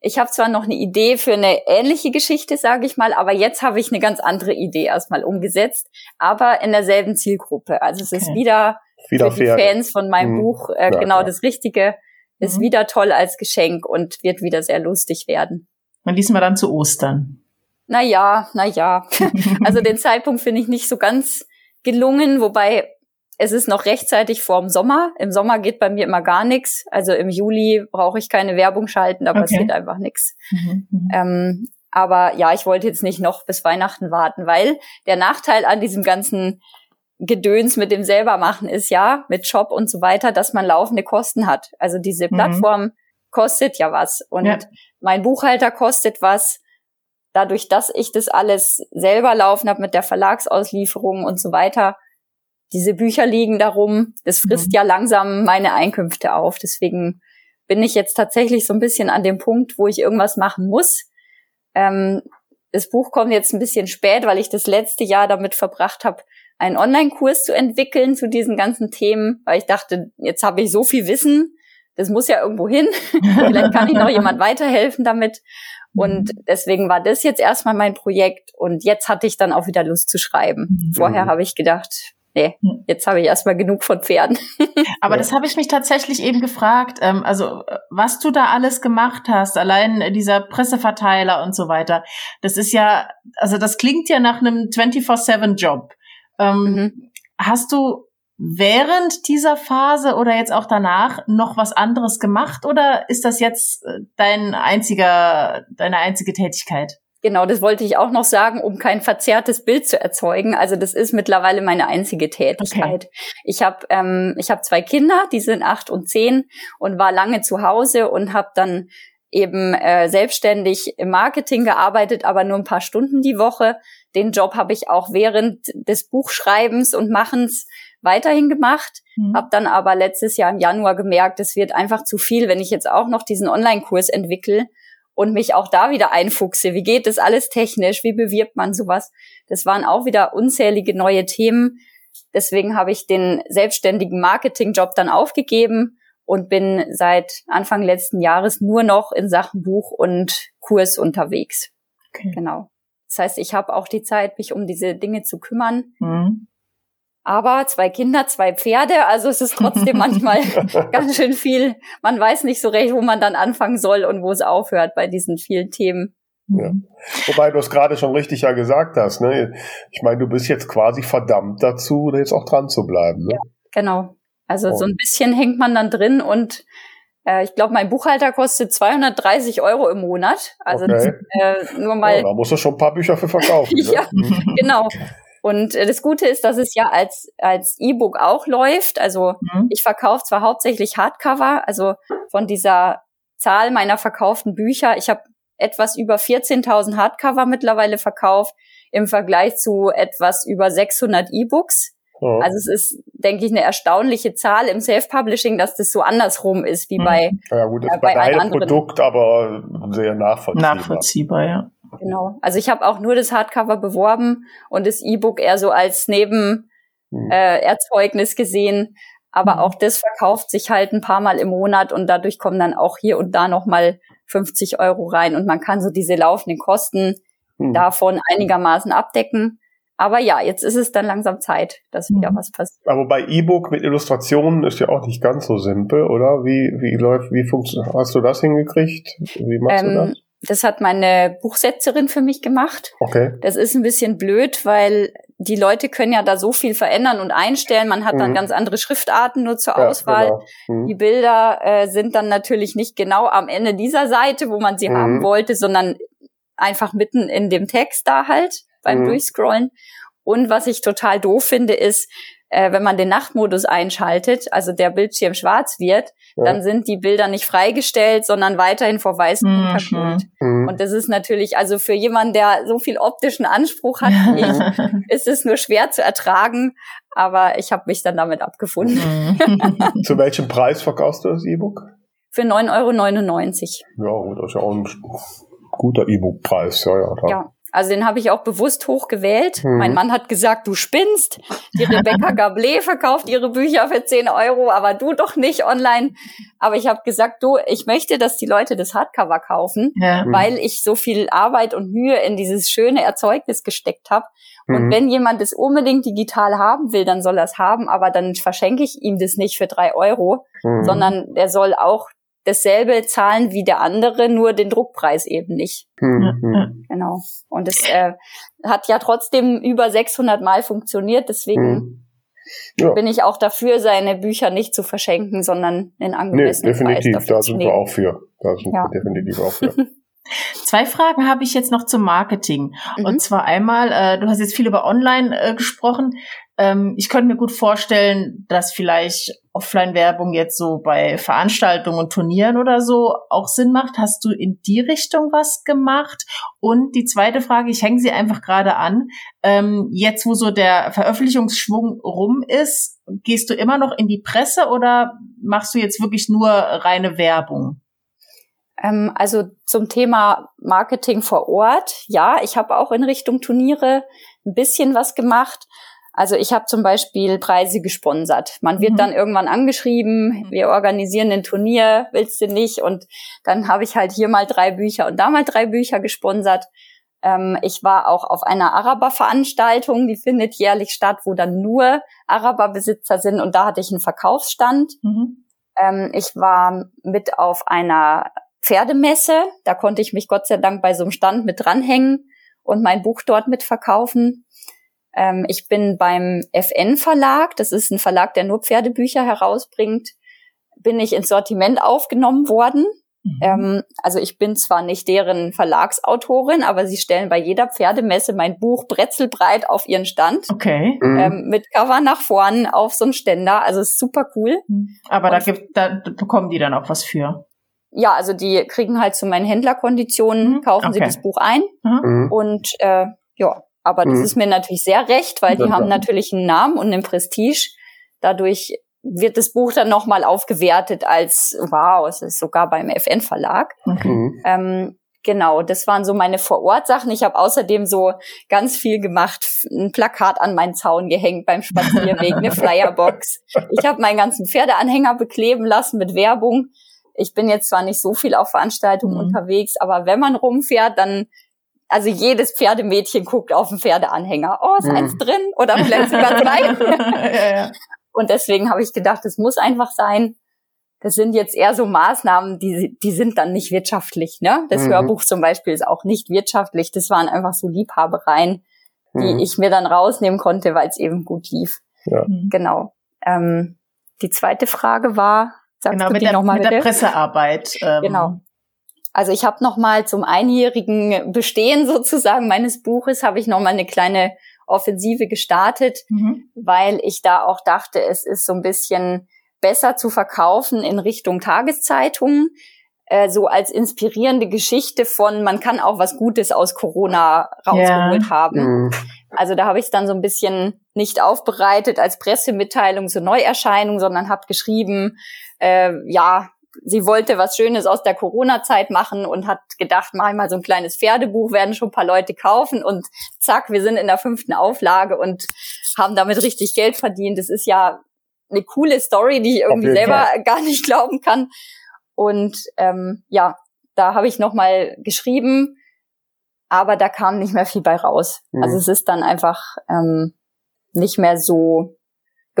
[SPEAKER 4] Ich habe zwar noch eine Idee für eine ähnliche Geschichte, sage ich mal, aber jetzt habe ich eine ganz andere Idee erstmal umgesetzt, aber in derselben Zielgruppe. Also es ist
[SPEAKER 1] Okay.
[SPEAKER 4] wieder,
[SPEAKER 2] Wieder
[SPEAKER 4] für die. Fans von meinem
[SPEAKER 2] Mhm.
[SPEAKER 4] Buch äh,
[SPEAKER 2] Ja,
[SPEAKER 4] genau
[SPEAKER 2] klar.
[SPEAKER 4] das Richtige. Ist
[SPEAKER 1] Mhm.
[SPEAKER 4] wieder toll als Geschenk und wird wieder sehr lustig werden.
[SPEAKER 1] Und diesmal dann zu Ostern.
[SPEAKER 4] Na ja, na ja. Also den Zeitpunkt finde ich nicht so ganz gelungen, wobei es ist noch rechtzeitig vorm Sommer. Im Sommer geht bei mir immer gar nichts. Also im Juli brauche ich keine Werbung schalten, da
[SPEAKER 1] Okay.
[SPEAKER 4] passiert einfach nichts.
[SPEAKER 1] Mhm, mhm.
[SPEAKER 4] Ähm, aber ja, ich wollte jetzt nicht noch bis Weihnachten warten, weil der Nachteil an diesem ganzen Gedöns mit dem selbermachen ist ja, mit Shop und so weiter, dass man laufende Kosten hat. Also diese
[SPEAKER 1] Mhm.
[SPEAKER 4] Plattform kostet ja was und
[SPEAKER 1] Ja.
[SPEAKER 4] mein Buchhalter kostet was. Dadurch, dass ich das alles selber laufen habe mit der Verlagsauslieferung und so weiter, diese Bücher liegen darum, das frisst
[SPEAKER 1] Mhm.
[SPEAKER 4] ja langsam meine Einkünfte auf. Deswegen bin ich jetzt tatsächlich so ein bisschen an dem Punkt, wo ich irgendwas machen muss. Ähm, das Buch kommt jetzt ein bisschen spät, weil ich das letzte Jahr damit verbracht habe, einen Online-Kurs zu entwickeln zu diesen ganzen Themen, weil ich dachte, jetzt habe ich so viel Wissen, das muss ja irgendwo hin. Vielleicht kann ich noch jemand weiterhelfen damit. Und deswegen war das jetzt erstmal mein Projekt und jetzt hatte ich dann auch wieder Lust zu schreiben.
[SPEAKER 1] Mhm.
[SPEAKER 4] Vorher habe ich gedacht, nee,
[SPEAKER 1] Mhm.
[SPEAKER 4] jetzt habe ich erstmal genug von Pferden.
[SPEAKER 1] Aber das habe ich mich tatsächlich eben gefragt. Ähm, also was du da alles gemacht hast, allein dieser Presseverteiler und so weiter, das ist ja, also das klingt ja nach einem 24-7-Job. Ähm,
[SPEAKER 4] Mhm.
[SPEAKER 1] Hast du während dieser Phase oder jetzt auch danach noch was anderes gemacht oder ist das jetzt äh, dein einziger, deine einzige Tätigkeit?
[SPEAKER 4] Genau, das wollte ich auch noch sagen, um kein verzerrtes Bild zu erzeugen. Also das ist mittlerweile meine einzige Tätigkeit. Ich habe ähm, ich habe zwei Kinder, die sind acht und zehn und war lange zu Hause und habe dann eben äh, selbstständig im Marketing gearbeitet, aber nur ein paar Stunden die Woche. Den Job habe ich auch während des Buchschreibens und Machens weiterhin gemacht.
[SPEAKER 1] Mhm.
[SPEAKER 4] Hab dann aber letztes Jahr im Januar gemerkt, es wird einfach zu viel, wenn ich jetzt auch noch diesen Online-Kurs entwickle und mich auch da wieder einfuchse. Wie geht das alles technisch? Wie bewirbt man sowas? Das waren auch wieder unzählige neue Themen. Deswegen habe ich den selbstständigen Marketingjob dann aufgegeben und bin seit Anfang letzten Jahres nur noch in Sachen Buch und Kurs unterwegs.
[SPEAKER 1] Okay.
[SPEAKER 4] Genau. Das heißt, ich habe auch die Zeit, mich um diese Dinge zu kümmern.
[SPEAKER 1] Mhm.
[SPEAKER 4] Aber zwei Kinder, zwei Pferde, also es ist trotzdem manchmal ganz schön viel. Man weiß nicht so recht, wo man dann anfangen soll und wo es aufhört bei diesen vielen Themen.
[SPEAKER 2] Ja. Wobei du es gerade schon richtig ja gesagt hast, ne? Ich meine, du bist jetzt quasi verdammt dazu, jetzt auch dran zu bleiben. Ne?
[SPEAKER 4] Genau. Also
[SPEAKER 2] Oh.
[SPEAKER 4] so ein bisschen hängt man dann drin und äh, ich glaube, mein Buchhalter kostet 230 Euro im Monat. Also
[SPEAKER 2] Okay.
[SPEAKER 4] äh, nur
[SPEAKER 2] Ja,
[SPEAKER 4] mal,
[SPEAKER 2] da musst du schon ein paar Bücher für verkaufen.
[SPEAKER 4] Ja.
[SPEAKER 2] Ne?
[SPEAKER 4] genau. Und äh, das Gute ist, dass es ja als als E-Book auch läuft. Also mhm. ich verkaufe zwar hauptsächlich Hardcover, also von dieser Zahl meiner verkauften Bücher. Ich habe etwas über 14.000 Hardcover mittlerweile verkauft im Vergleich zu etwas über 600 E-Books. Ja. Also es ist, denke ich, eine erstaunliche Zahl im Self-Publishing, dass das so andersrum ist wie mhm. bei
[SPEAKER 2] Ja gut, das äh, ist bei, bei einem anderen Produkt, aber sehr nachvollziehbar.
[SPEAKER 1] Nachvollziehbar, ja.
[SPEAKER 4] Genau. Also ich habe auch nur das Hardcover beworben und das E-Book eher so als Nebenerzeugnis mhm. äh, gesehen. Aber mhm. auch das verkauft sich halt ein paar Mal im Monat und dadurch kommen dann auch hier und da nochmal 50 Euro rein und man kann so diese laufenden Kosten mhm. davon einigermaßen abdecken. Aber ja, jetzt ist es dann langsam Zeit, dass wieder mhm. was passiert.
[SPEAKER 2] Aber bei E-Book mit Illustrationen ist ja auch nicht ganz so simpel, oder? Wie, wie läuft, wie funktioniert, hast du das hingekriegt? Wie machst ähm, du das?
[SPEAKER 4] Das hat meine Buchsetzerin für mich gemacht.
[SPEAKER 2] Okay.
[SPEAKER 4] Das ist ein bisschen blöd, weil die Leute können ja da so viel verändern und einstellen. Man hat mhm. dann ganz andere Schriftarten nur zur ja, Auswahl. Genau. Mhm. Die Bilder äh, sind dann natürlich nicht genau am Ende dieser Seite, wo man sie mhm. haben wollte, sondern einfach mitten in dem Text da halt beim mhm. Durchscrollen. Und was ich total doof finde, ist, äh, wenn man den Nachtmodus einschaltet, also der Bildschirm schwarz wird, ja. dann sind die Bilder nicht freigestellt, sondern weiterhin vor weißem mhm. Hintergrund. Mhm. Und das ist natürlich, also für jemanden, der so viel optischen Anspruch hat wie ich, ist es nur schwer zu ertragen. Aber ich habe mich dann damit abgefunden.
[SPEAKER 2] Mhm. zu welchem Preis verkaufst du das E-Book?
[SPEAKER 4] Für 9,99
[SPEAKER 2] Euro. Ja, das ist ja auch ein guter E-Book-Preis. Ja, ja,
[SPEAKER 4] ja. Also den habe ich auch bewusst hochgewählt. Mhm. Mein Mann hat gesagt, du spinnst. Die Rebecca Gablé verkauft ihre Bücher für 10 Euro, aber du doch nicht online. Aber ich habe gesagt, du, ich möchte, dass die Leute das Hardcover kaufen, ja. Weil ich so viel Arbeit und Mühe in dieses schöne Erzeugnis gesteckt habe. Und mhm. wenn jemand es unbedingt digital haben will, dann soll er es haben, aber dann verschenke ich ihm das nicht für drei Euro, mhm. sondern der soll auch dasselbe zahlen wie der andere, nur den Druckpreis eben nicht. Mhm. Genau. Und es äh, hat ja trotzdem über 600 Mal funktioniert, deswegen mhm. ja. bin ich auch dafür, seine Bücher nicht zu verschenken, sondern in angemessenen
[SPEAKER 2] nee, definitiv, Preis da sind wir auch für. Da sind ja. wir definitiv auch für.
[SPEAKER 1] Zwei Fragen habe ich jetzt noch zum Marketing. Mhm. Und zwar einmal, äh, du hast jetzt viel über Online äh, gesprochen. Ähm, ich könnte mir gut vorstellen, dass vielleicht Offline-Werbung jetzt so bei Veranstaltungen und Turnieren oder so auch Sinn macht. Hast du in die Richtung was gemacht? Und die zweite Frage, ich hänge sie einfach gerade an. Ähm, jetzt, wo so der Veröffentlichungsschwung rum ist, gehst du immer noch in die Presse oder machst du jetzt wirklich nur reine Werbung?
[SPEAKER 4] Ähm, also zum Thema Marketing vor Ort, ja, ich habe auch in Richtung Turniere ein bisschen was gemacht. Also ich habe zum Beispiel Preise gesponsert. Man wird mhm. dann irgendwann angeschrieben, mhm. wir organisieren ein Turnier, willst du nicht? Und dann habe ich halt hier mal drei Bücher und da mal drei Bücher gesponsert. Ähm, ich war auch auf einer Araber-Veranstaltung, die findet jährlich statt, wo dann nur Araberbesitzer sind und da hatte ich einen Verkaufsstand. Mhm. Ähm, ich war mit auf einer Pferdemesse, da konnte ich mich Gott sei Dank bei so einem Stand mit dranhängen und mein Buch dort mitverkaufen. Ähm, ich bin beim FN Verlag, das ist ein Verlag, der nur Pferdebücher herausbringt, bin ich ins Sortiment aufgenommen worden. Mhm. Ähm, also ich bin zwar nicht deren Verlagsautorin, aber sie stellen bei jeder Pferdemesse mein Buch bretzelbreit auf ihren Stand.
[SPEAKER 1] Okay.
[SPEAKER 4] Mhm. Ähm, mit Cover nach vorn auf so einen Ständer. Also ist super cool.
[SPEAKER 1] Mhm. Aber da gibt, da bekommen die dann auch was für.
[SPEAKER 4] Ja, also die kriegen halt zu meinen Händlerkonditionen, mhm. kaufen okay. sie das Buch ein mhm. und äh, ja, aber das mhm. ist mir natürlich sehr recht, weil die ja, haben ja. natürlich einen Namen und einen Prestige. Dadurch wird das Buch dann nochmal aufgewertet als, wow, es ist sogar beim FN Verlag. Okay. Mhm. Ähm, genau, das waren so meine Vorortsachen. Ich habe außerdem so ganz viel gemacht, ein Plakat an meinen Zaun gehängt beim Spazierweg, eine Flyerbox. Ich habe meinen ganzen Pferdeanhänger bekleben lassen mit Werbung. Ich bin jetzt zwar nicht so viel auf Veranstaltungen mhm. unterwegs, aber wenn man rumfährt, dann also jedes Pferdemädchen guckt auf den Pferdeanhänger. Oh, ist hm. eins drin oder vielleicht sogar zwei. ja, ja. Und deswegen habe ich gedacht, es muss einfach sein. Das sind jetzt eher so Maßnahmen, die, die sind dann nicht wirtschaftlich. Ne? Das mhm. Hörbuch zum Beispiel ist auch nicht wirtschaftlich. Das waren einfach so Liebhabereien, die mhm. ich mir dann rausnehmen konnte, weil es eben gut lief. Ja. Genau. Ähm, die zweite Frage war,
[SPEAKER 1] sagst genau, du mit die nochmal mit der Pressearbeit.
[SPEAKER 4] Ähm, genau. Also ich habe noch mal zum einjährigen Bestehen sozusagen meines Buches habe ich noch mal eine kleine Offensive gestartet, mhm. weil ich da auch dachte, es ist so ein bisschen besser zu verkaufen in Richtung Tageszeitungen, äh, so als inspirierende Geschichte von, man kann auch was Gutes aus Corona rausgeholt ja. haben. Mhm. Also da habe ich es dann so ein bisschen nicht aufbereitet als Pressemitteilung zur Neuerscheinung, sondern habe geschrieben, äh, ja, sie wollte was Schönes aus der Corona-Zeit machen und hat gedacht, mach ich mal so ein kleines Pferdebuch, werden schon ein paar Leute kaufen und zack, wir sind in der fünften Auflage und haben damit richtig Geld verdient. Das ist ja eine coole Story, die ich irgendwie selber Fall. gar nicht glauben kann. Und ähm, ja, da habe ich nochmal geschrieben, aber da kam nicht mehr viel bei raus. Mhm. Also es ist dann einfach ähm, nicht mehr so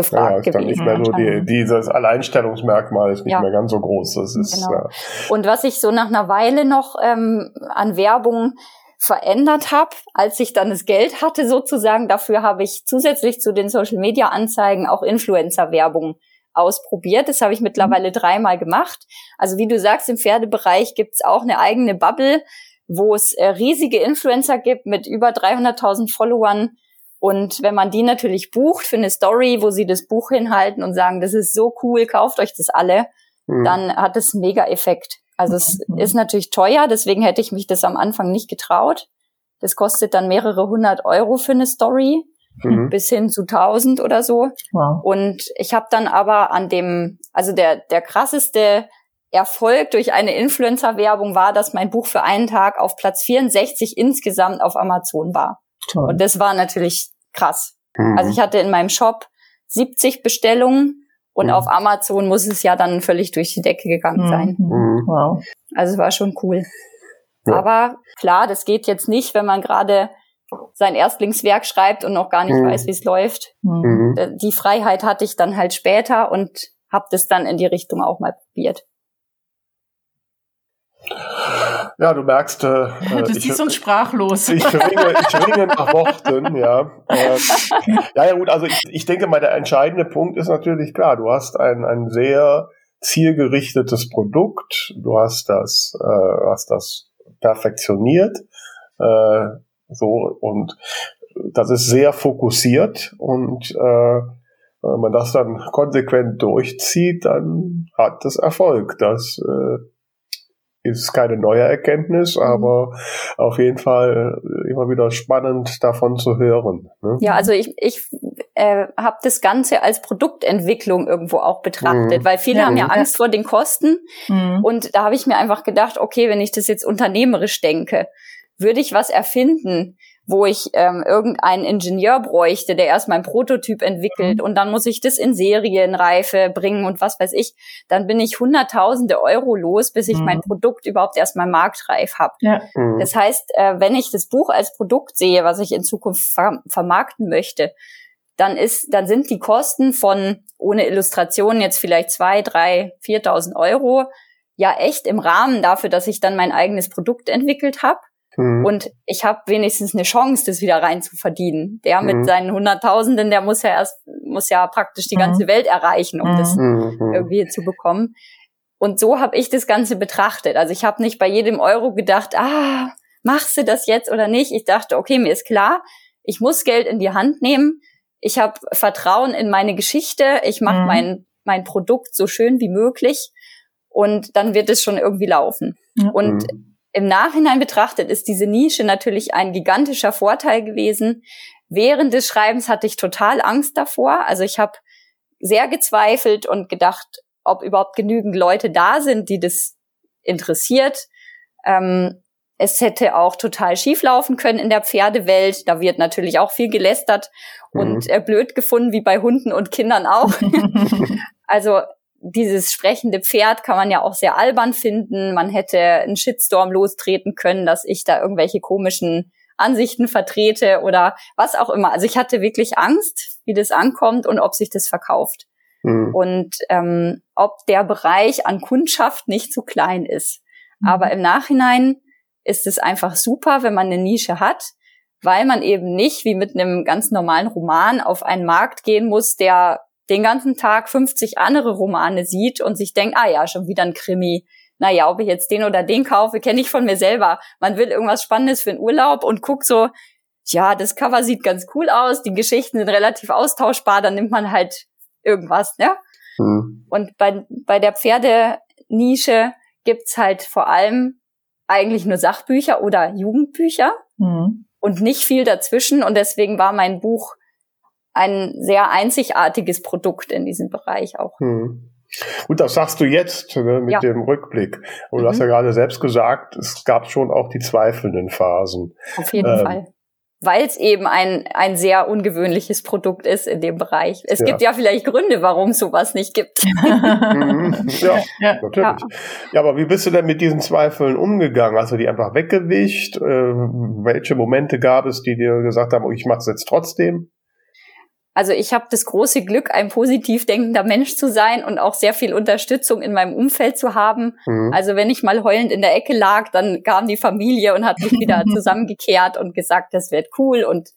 [SPEAKER 4] gefragt ja,
[SPEAKER 2] ist dann nicht mehr so die, dieses Alleinstellungsmerkmal ist nicht ja. mehr ganz so groß. Das ist,
[SPEAKER 4] genau. ja. Und was ich so nach einer Weile noch ähm, an Werbung verändert habe, als ich dann das Geld hatte sozusagen, dafür habe ich zusätzlich zu den Social-Media-Anzeigen auch Influencer-Werbung ausprobiert. Das habe ich mittlerweile mhm. dreimal gemacht. Also wie du sagst, im Pferdebereich gibt's auch eine eigene Bubble, wo es äh, riesige Influencer gibt mit über 300.000 Followern, und wenn man die natürlich bucht für eine Story, wo sie das Buch hinhalten und sagen, das ist so cool, kauft euch das alle, mhm. dann hat das einen mega Effekt. Also es mhm. ist natürlich teuer, deswegen hätte ich mich das am Anfang nicht getraut. Das kostet dann mehrere hundert Euro für eine Story, mhm. bis hin zu tausend oder so. Wow. Und ich habe dann aber an dem, also der, der krasseste Erfolg durch eine Influencer-Werbung war, dass mein Buch für einen Tag auf Platz 64 insgesamt auf Amazon war. Toll. Und das war natürlich krass. Mhm. Also ich hatte in meinem Shop 70 Bestellungen und mhm. auf Amazon muss es ja dann völlig durch die Decke gegangen sein. Mhm. mhm. Wow. Also es war schon cool. Ja. Aber klar, das geht jetzt nicht, wenn man gerade sein Erstlingswerk schreibt und noch gar nicht mhm. weiß, wie es läuft. Mhm. Die Freiheit hatte ich dann halt später und habe das dann in die Richtung auch mal probiert.
[SPEAKER 2] Ja, du merkst, äh,
[SPEAKER 1] du ich, siehst uns sprachlos.
[SPEAKER 2] Ich ringe, ich ringe nach Worten, ja. Ähm, ja, ja, gut, also ich, ich denke mal, der entscheidende Punkt ist natürlich klar, du hast ein, ein sehr zielgerichtetes Produkt, du hast das, äh, hast das perfektioniert, äh, so, und das ist sehr fokussiert und äh, wenn man das dann konsequent durchzieht, dann hat das Erfolg. Das äh, ist keine neue Erkenntnis, mhm. aber auf jeden Fall äh, immer wieder spannend davon zu hören.
[SPEAKER 4] Ne? Ja, also ich, ich äh, habe das Ganze als Produktentwicklung irgendwo auch betrachtet, mhm. weil viele ja, haben ja Angst vor den Kosten mhm. und da habe ich mir einfach gedacht, okay, wenn ich das jetzt unternehmerisch denke, würde ich was erfinden, wo ich ähm, irgendeinen Ingenieur bräuchte, der erstmal ein Prototyp entwickelt mhm. und dann muss ich das in Serienreife bringen und was weiß ich, dann bin ich hunderttausende Euro los, bis ich mhm. mein Produkt überhaupt erstmal marktreif habe. Ja. Mhm. Das heißt, äh, wenn ich das Buch als Produkt sehe, was ich in Zukunft ver vermarkten möchte, dann ist, dann sind die Kosten von ohne Illustration jetzt vielleicht zwei, drei, viertausend Euro ja echt im Rahmen dafür, dass ich dann mein eigenes Produkt entwickelt habe. Mhm. Und ich habe wenigstens eine Chance, das wieder rein zu verdienen. Der mit mhm. seinen Hunderttausenden, der muss ja erst, muss ja praktisch die ganze mhm. Welt erreichen, um das mhm. irgendwie zu bekommen. Und so habe ich das Ganze betrachtet. Also ich habe nicht bei jedem Euro gedacht, ah, machst du das jetzt oder nicht? Ich dachte, okay, mir ist klar, ich muss Geld in die Hand nehmen. Ich habe Vertrauen in meine Geschichte. Ich mache mhm. mein, mein Produkt so schön wie möglich. Und dann wird es schon irgendwie laufen. Ja. Und mhm. Im Nachhinein betrachtet ist diese Nische natürlich ein gigantischer Vorteil gewesen. Während des Schreibens hatte ich total Angst davor. Also ich habe sehr gezweifelt und gedacht, ob überhaupt genügend Leute da sind, die das interessiert. Ähm, es hätte auch total schief laufen können in der Pferdewelt. Da wird natürlich auch viel gelästert mhm. und äh, blöd gefunden, wie bei Hunden und Kindern auch. also dieses sprechende Pferd kann man ja auch sehr albern finden. Man hätte einen Shitstorm lostreten können, dass ich da irgendwelche komischen Ansichten vertrete oder was auch immer. Also ich hatte wirklich Angst, wie das ankommt und ob sich das verkauft. Mhm. Und ähm, ob der Bereich an Kundschaft nicht zu klein ist. Mhm. Aber im Nachhinein ist es einfach super, wenn man eine Nische hat, weil man eben nicht wie mit einem ganz normalen Roman auf einen Markt gehen muss, der den ganzen Tag 50 andere Romane sieht und sich denkt, ah ja, schon wieder ein Krimi. Naja, ob ich jetzt den oder den kaufe, kenne ich von mir selber. Man will irgendwas Spannendes für den Urlaub und guckt so, ja, das Cover sieht ganz cool aus, die Geschichten sind relativ austauschbar, dann nimmt man halt irgendwas, ne? Mhm. Und bei, bei der Pferdenische gibt's halt vor allem eigentlich nur Sachbücher oder Jugendbücher mhm. und nicht viel dazwischen. Und deswegen war mein Buch ein sehr einzigartiges Produkt in diesem Bereich auch. Mhm.
[SPEAKER 2] Gut, das sagst du jetzt ne, mit ja. dem Rückblick. Und du hast ja mhm. gerade selbst gesagt, es gab schon auch die zweifelnden Phasen.
[SPEAKER 4] Auf jeden ähm, Fall weil es eben ein, ein sehr ungewöhnliches Produkt ist in dem Bereich. Es ja. gibt ja vielleicht Gründe, warum es sowas nicht gibt.
[SPEAKER 2] Mhm. ja, ja, natürlich. Ja. ja. aber wie bist du denn mit diesen Zweifeln umgegangen? Hast du die einfach weggewischt? Äh, welche Momente gab es, die dir gesagt haben, oh, ich mache es jetzt trotzdem?
[SPEAKER 4] Also ich habe das große Glück, ein positiv denkender Mensch zu sein und auch sehr viel Unterstützung in meinem Umfeld zu haben. Mhm. Also wenn ich mal heulend in der Ecke lag, dann kam die Familie und hat mich wieder zusammengekehrt und gesagt, das wird cool und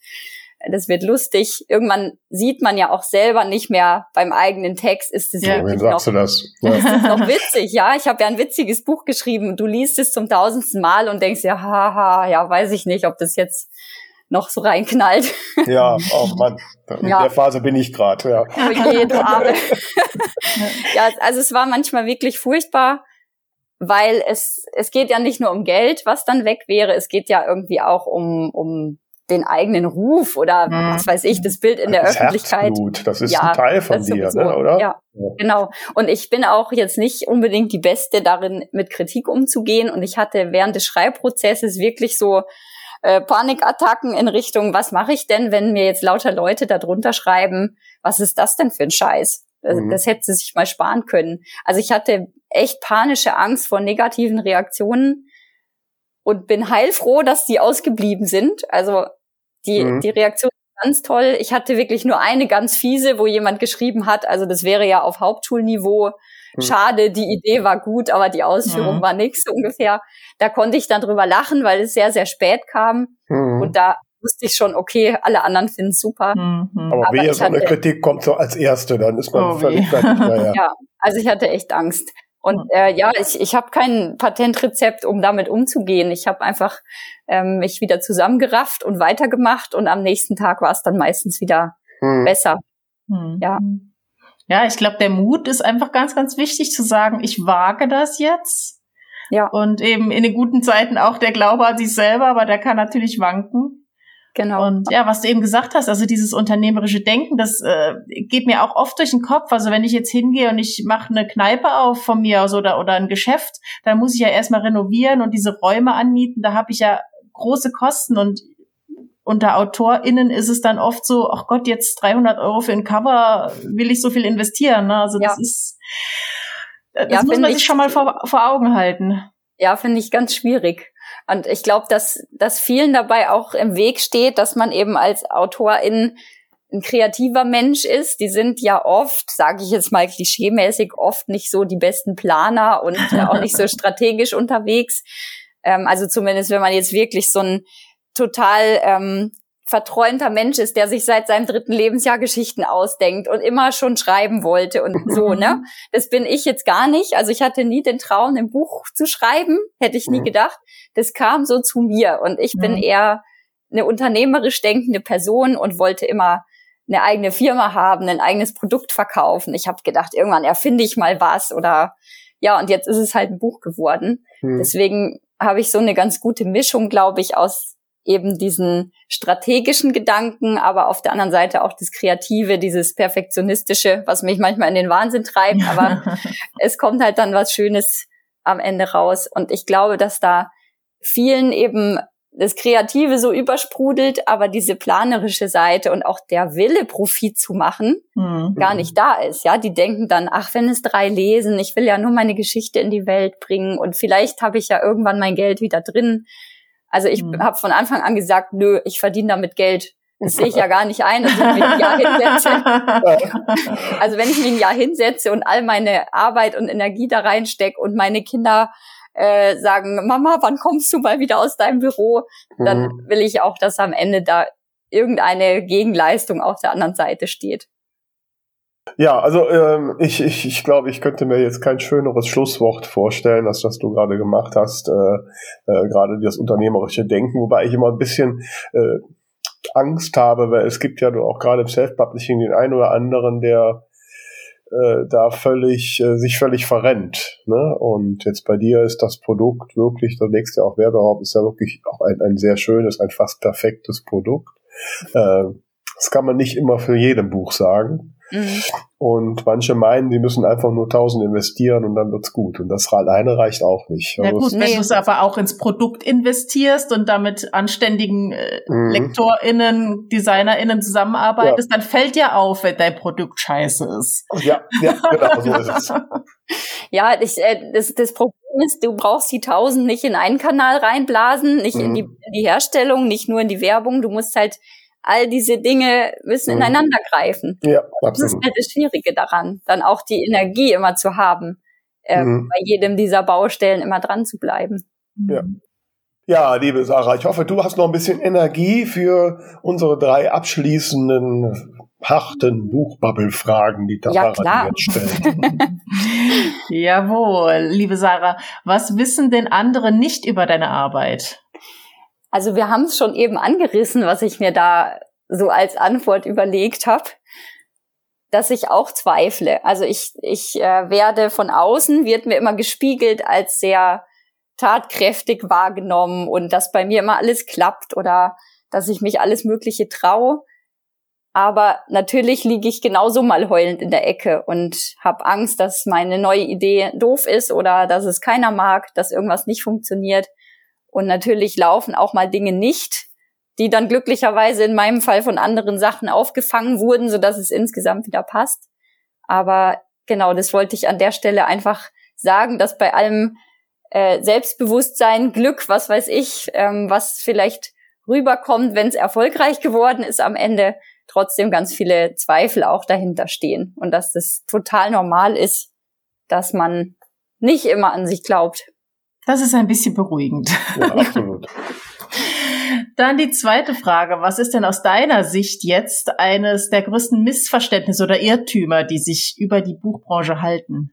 [SPEAKER 4] das wird lustig. Irgendwann sieht man ja auch selber nicht mehr beim eigenen Text, ist es ja, wirklich
[SPEAKER 2] noch, das? Ja.
[SPEAKER 4] Ist noch witzig. Ja, ich habe ja ein witziges Buch geschrieben. Du liest es zum tausendsten Mal und denkst ja, haha, ja, weiß ich nicht, ob das jetzt noch so reinknallt.
[SPEAKER 2] Ja, oh Mann, in ja. der Phase bin ich gerade. Ja.
[SPEAKER 4] Du Arme. ja, also es war manchmal wirklich furchtbar, weil es es geht ja nicht nur um Geld, was dann weg wäre, es geht ja irgendwie auch um um den eigenen Ruf oder mhm. was weiß ich, das Bild in der das Öffentlichkeit.
[SPEAKER 2] Herzblut, das ist ja, ein Teil von dir, ne, oder?
[SPEAKER 4] Ja, ja, genau. Und ich bin auch jetzt nicht unbedingt die Beste darin, mit Kritik umzugehen. Und ich hatte während des Schreibprozesses wirklich so äh, Panikattacken in Richtung, was mache ich denn, wenn mir jetzt lauter Leute darunter schreiben, was ist das denn für ein Scheiß? Das, mhm. das hätte sie sich mal sparen können. Also ich hatte echt panische Angst vor negativen Reaktionen und bin heilfroh, dass die ausgeblieben sind. Also die, mhm. die Reaktion ganz toll. Ich hatte wirklich nur eine ganz fiese, wo jemand geschrieben hat, also das wäre ja auf Hauptschulniveau. Schade, die Idee war gut, aber die Ausführung mhm. war nichts ungefähr. Da konnte ich dann drüber lachen, weil es sehr, sehr spät kam. Mhm. Und da wusste ich schon, okay, alle anderen finden es super.
[SPEAKER 2] Mhm. Aber, aber wehe, so eine Kritik kommt so als erste, dann ist man oh, völlig fertig.
[SPEAKER 4] Ja. ja, also ich hatte echt Angst. Und äh, ja, ich, ich habe kein Patentrezept, um damit umzugehen. Ich habe einfach ähm, mich wieder zusammengerafft und weitergemacht und am nächsten Tag war es dann meistens wieder hm. besser. Hm. Ja.
[SPEAKER 1] Ja, ich glaube, der Mut ist einfach ganz, ganz wichtig zu sagen, ich wage das jetzt. Ja. Und eben in den guten Zeiten auch der Glaube an sich selber, aber der kann natürlich wanken. Genau. Und ja, was du eben gesagt hast, also dieses unternehmerische Denken, das äh, geht mir auch oft durch den Kopf. Also wenn ich jetzt hingehe und ich mache eine Kneipe auf von mir aus oder, oder ein Geschäft, dann muss ich ja erstmal renovieren und diese Räume anmieten. Da habe ich ja große Kosten und unter AutorInnen ist es dann oft so, ach Gott, jetzt 300 Euro für ein Cover, will ich so viel investieren. Ne? Also das ja. ist, das ja, muss man sich schon mal vor, vor Augen halten.
[SPEAKER 4] Ja, finde ich ganz schwierig. Und ich glaube, dass, dass vielen dabei auch im Weg steht, dass man eben als Autorin ein kreativer Mensch ist. Die sind ja oft, sage ich jetzt mal klischeemäßig, oft nicht so die besten Planer und auch nicht so strategisch unterwegs. Ähm, also zumindest, wenn man jetzt wirklich so ein total ähm, verträumter Mensch ist, der sich seit seinem dritten Lebensjahr Geschichten ausdenkt und immer schon schreiben wollte und so, ne? Das bin ich jetzt gar nicht. Also ich hatte nie den Traum, ein Buch zu schreiben, hätte ich nie mhm. gedacht. Das kam so zu mir und ich bin mhm. eher eine unternehmerisch denkende Person und wollte immer eine eigene Firma haben, ein eigenes Produkt verkaufen. Ich habe gedacht, irgendwann erfinde ich mal was oder ja, und jetzt ist es halt ein Buch geworden. Mhm. Deswegen habe ich so eine ganz gute Mischung, glaube ich, aus eben diesen strategischen Gedanken, aber auf der anderen Seite auch das Kreative, dieses Perfektionistische, was mich manchmal in den Wahnsinn treibt, aber es kommt halt dann was Schönes am Ende raus. Und ich glaube, dass da vielen eben das Kreative so übersprudelt, aber diese planerische Seite und auch der Wille, Profit zu machen, mhm. gar nicht da ist. Ja, die denken dann, ach, wenn es drei lesen, ich will ja nur meine Geschichte in die Welt bringen und vielleicht habe ich ja irgendwann mein Geld wieder drin. Also ich mhm. habe von Anfang an gesagt, nö, ich verdiene damit Geld. Das sehe ich ja gar nicht ein, dass ich mich ein Jahr hinsetze. also wenn ich mich ein Jahr hinsetze und all meine Arbeit und Energie da reinstecke und meine Kinder äh, sagen, Mama, wann kommst du mal wieder aus deinem Büro? Dann mhm. will ich auch, dass am Ende da irgendeine Gegenleistung auf der anderen Seite steht.
[SPEAKER 2] Ja, also ähm, ich, ich, ich glaube, ich könnte mir jetzt kein schöneres Schlusswort vorstellen, als das du gerade gemacht hast, äh, äh, gerade das unternehmerische Denken, wobei ich immer ein bisschen äh, Angst habe, weil es gibt ja auch gerade im Self-Publishing den einen oder anderen, der äh, da völlig äh, sich völlig verrennt. Ne? Und jetzt bei dir ist das Produkt wirklich, da legst ja auch Wert darauf, ist ja wirklich auch ein, ein sehr schönes, ein fast perfektes Produkt. Äh, das kann man nicht immer für jedem Buch sagen. Mhm. Und manche meinen, die müssen einfach nur 1000 investieren und dann wird's gut. Und das alleine reicht auch nicht.
[SPEAKER 1] Ja also gut, wenn du es aber auch ins Produkt investierst und damit anständigen äh, mhm. LektorInnen, DesignerInnen zusammenarbeitest, ja. dann fällt dir auf, wenn dein Produkt scheiße ist.
[SPEAKER 2] Ja, ja genau, so ist es.
[SPEAKER 4] ja, ich, äh, das, das Problem ist, du brauchst die 1000 nicht in einen Kanal reinblasen, nicht mhm. in, die, in die Herstellung, nicht nur in die Werbung. Du musst halt all diese Dinge müssen mhm. ineinander greifen. Ja, absolut. Das ist halt das Schwierige daran, dann auch die Energie immer zu haben, äh, mhm. bei jedem dieser Baustellen immer dran zu bleiben.
[SPEAKER 2] Ja. Ja, liebe Sarah, ich hoffe, du hast noch ein bisschen Energie für unsere drei abschließenden harten Buchbubble-Fragen, die Tamara ja, klar. jetzt stellt.
[SPEAKER 1] Jawohl, liebe Sarah, was wissen denn andere nicht über deine Arbeit?
[SPEAKER 4] Also wir haben es schon eben angerissen, was ich mir da so als Antwort überlegt habe, dass ich auch zweifle. Also ich, ich äh, werde von außen, wird mir immer gespiegelt als sehr tatkräftig wahrgenommen und dass bei mir immer alles klappt oder dass ich mich alles Mögliche traue. Aber natürlich liege ich genauso mal heulend in der Ecke und habe Angst, dass meine neue Idee doof ist oder dass es keiner mag, dass irgendwas nicht funktioniert. Und natürlich laufen auch mal Dinge nicht, die dann glücklicherweise in meinem Fall von anderen Sachen aufgefangen wurden, so dass es insgesamt wieder passt. Aber genau, das wollte ich an der Stelle einfach sagen, dass bei allem äh, Selbstbewusstsein, Glück, was weiß ich, ähm, was vielleicht rüberkommt, wenn es erfolgreich geworden ist am Ende, trotzdem ganz viele Zweifel auch dahinter stehen und dass das total normal ist, dass man nicht immer an sich glaubt.
[SPEAKER 1] Das ist ein bisschen beruhigend.
[SPEAKER 2] Ja, absolut.
[SPEAKER 1] Dann die zweite Frage. Was ist denn aus deiner Sicht jetzt eines der größten Missverständnisse oder Irrtümer, die sich über die Buchbranche halten?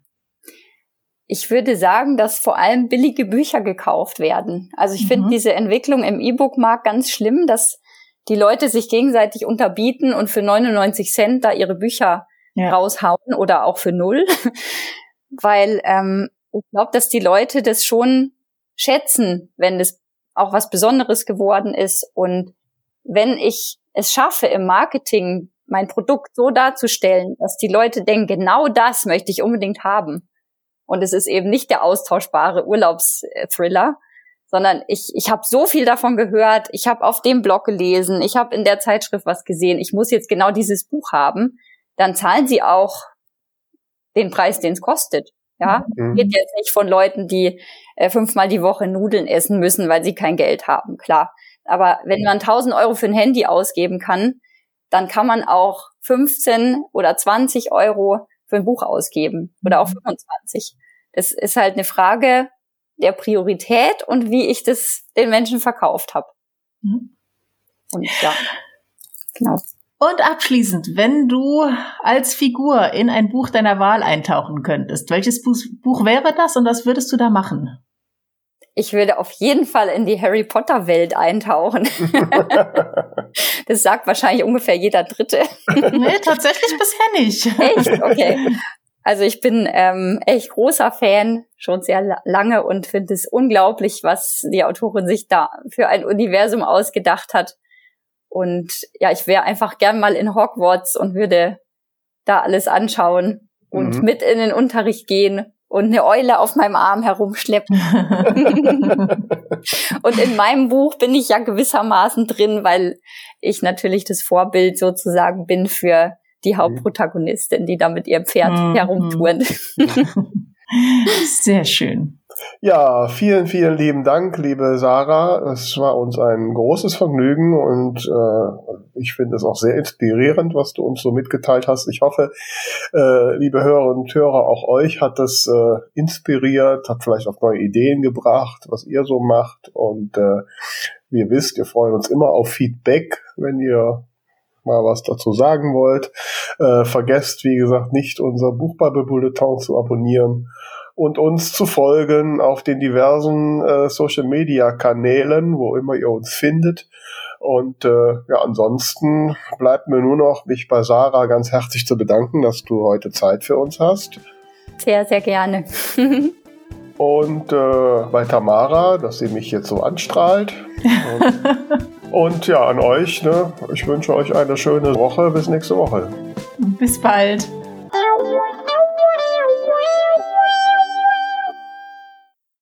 [SPEAKER 4] Ich würde sagen, dass vor allem billige Bücher gekauft werden. Also ich mhm. finde diese Entwicklung im E-Book-Markt ganz schlimm, dass die Leute sich gegenseitig unterbieten und für 99 Cent da ihre Bücher ja. raushauen oder auch für null. Weil ähm, ich glaube, dass die Leute das schon schätzen, wenn das auch was Besonderes geworden ist. Und wenn ich es schaffe, im Marketing mein Produkt so darzustellen, dass die Leute denken, genau das möchte ich unbedingt haben. Und es ist eben nicht der austauschbare Urlaubsthriller, sondern ich, ich habe so viel davon gehört, ich habe auf dem Blog gelesen, ich habe in der Zeitschrift was gesehen, ich muss jetzt genau dieses Buch haben, dann zahlen sie auch den Preis, den es kostet. Ja, mhm. geht jetzt nicht von Leuten, die äh, fünfmal die Woche Nudeln essen müssen, weil sie kein Geld haben, klar. Aber wenn man 1000 Euro für ein Handy ausgeben kann, dann kann man auch 15 oder 20 Euro für ein Buch ausgeben oder auch 25. Mhm. Das ist halt eine Frage der Priorität und wie ich das den Menschen verkauft habe. Mhm. Und ja, genau.
[SPEAKER 1] Und abschließend, wenn du als Figur in ein Buch deiner Wahl eintauchen könntest, welches Buch wäre das und was würdest du da machen?
[SPEAKER 4] Ich würde auf jeden Fall in die Harry Potter Welt eintauchen. das sagt wahrscheinlich ungefähr jeder Dritte.
[SPEAKER 1] nee, tatsächlich bisher nicht.
[SPEAKER 4] Echt? Okay. Also ich bin ähm, echt großer Fan, schon sehr lange und finde es unglaublich, was die Autorin sich da für ein Universum ausgedacht hat. Und ja, ich wäre einfach gern mal in Hogwarts und würde da alles anschauen und mhm. mit in den Unterricht gehen und eine Eule auf meinem Arm herumschleppen. und in meinem Buch bin ich ja gewissermaßen drin, weil ich natürlich das Vorbild sozusagen bin für die mhm. Hauptprotagonistin, die da mit ihrem Pferd mhm. herumtouren.
[SPEAKER 1] Sehr schön.
[SPEAKER 2] Ja, vielen, vielen lieben Dank, liebe Sarah. Es war uns ein großes Vergnügen und äh, ich finde es auch sehr inspirierend, was du uns so mitgeteilt hast. Ich hoffe, äh, liebe Hörer und Hörer, auch euch hat das äh, inspiriert, hat vielleicht auch neue Ideen gebracht, was ihr so macht. Und äh, wie ihr wisst, wir freuen uns immer auf Feedback, wenn ihr mal was dazu sagen wollt. Äh, vergesst, wie gesagt, nicht unser Buchbubble-Bulletin zu abonnieren und uns zu folgen auf den diversen äh, Social Media Kanälen, wo immer ihr uns findet. Und äh, ja, ansonsten bleibt mir nur noch, mich bei Sarah ganz herzlich zu bedanken, dass du heute Zeit für uns hast.
[SPEAKER 4] Sehr, sehr gerne.
[SPEAKER 2] und äh, bei Tamara, dass sie mich jetzt so anstrahlt. Und, und ja, an euch, ne, ich wünsche euch eine schöne Woche. Bis nächste Woche.
[SPEAKER 1] Bis bald.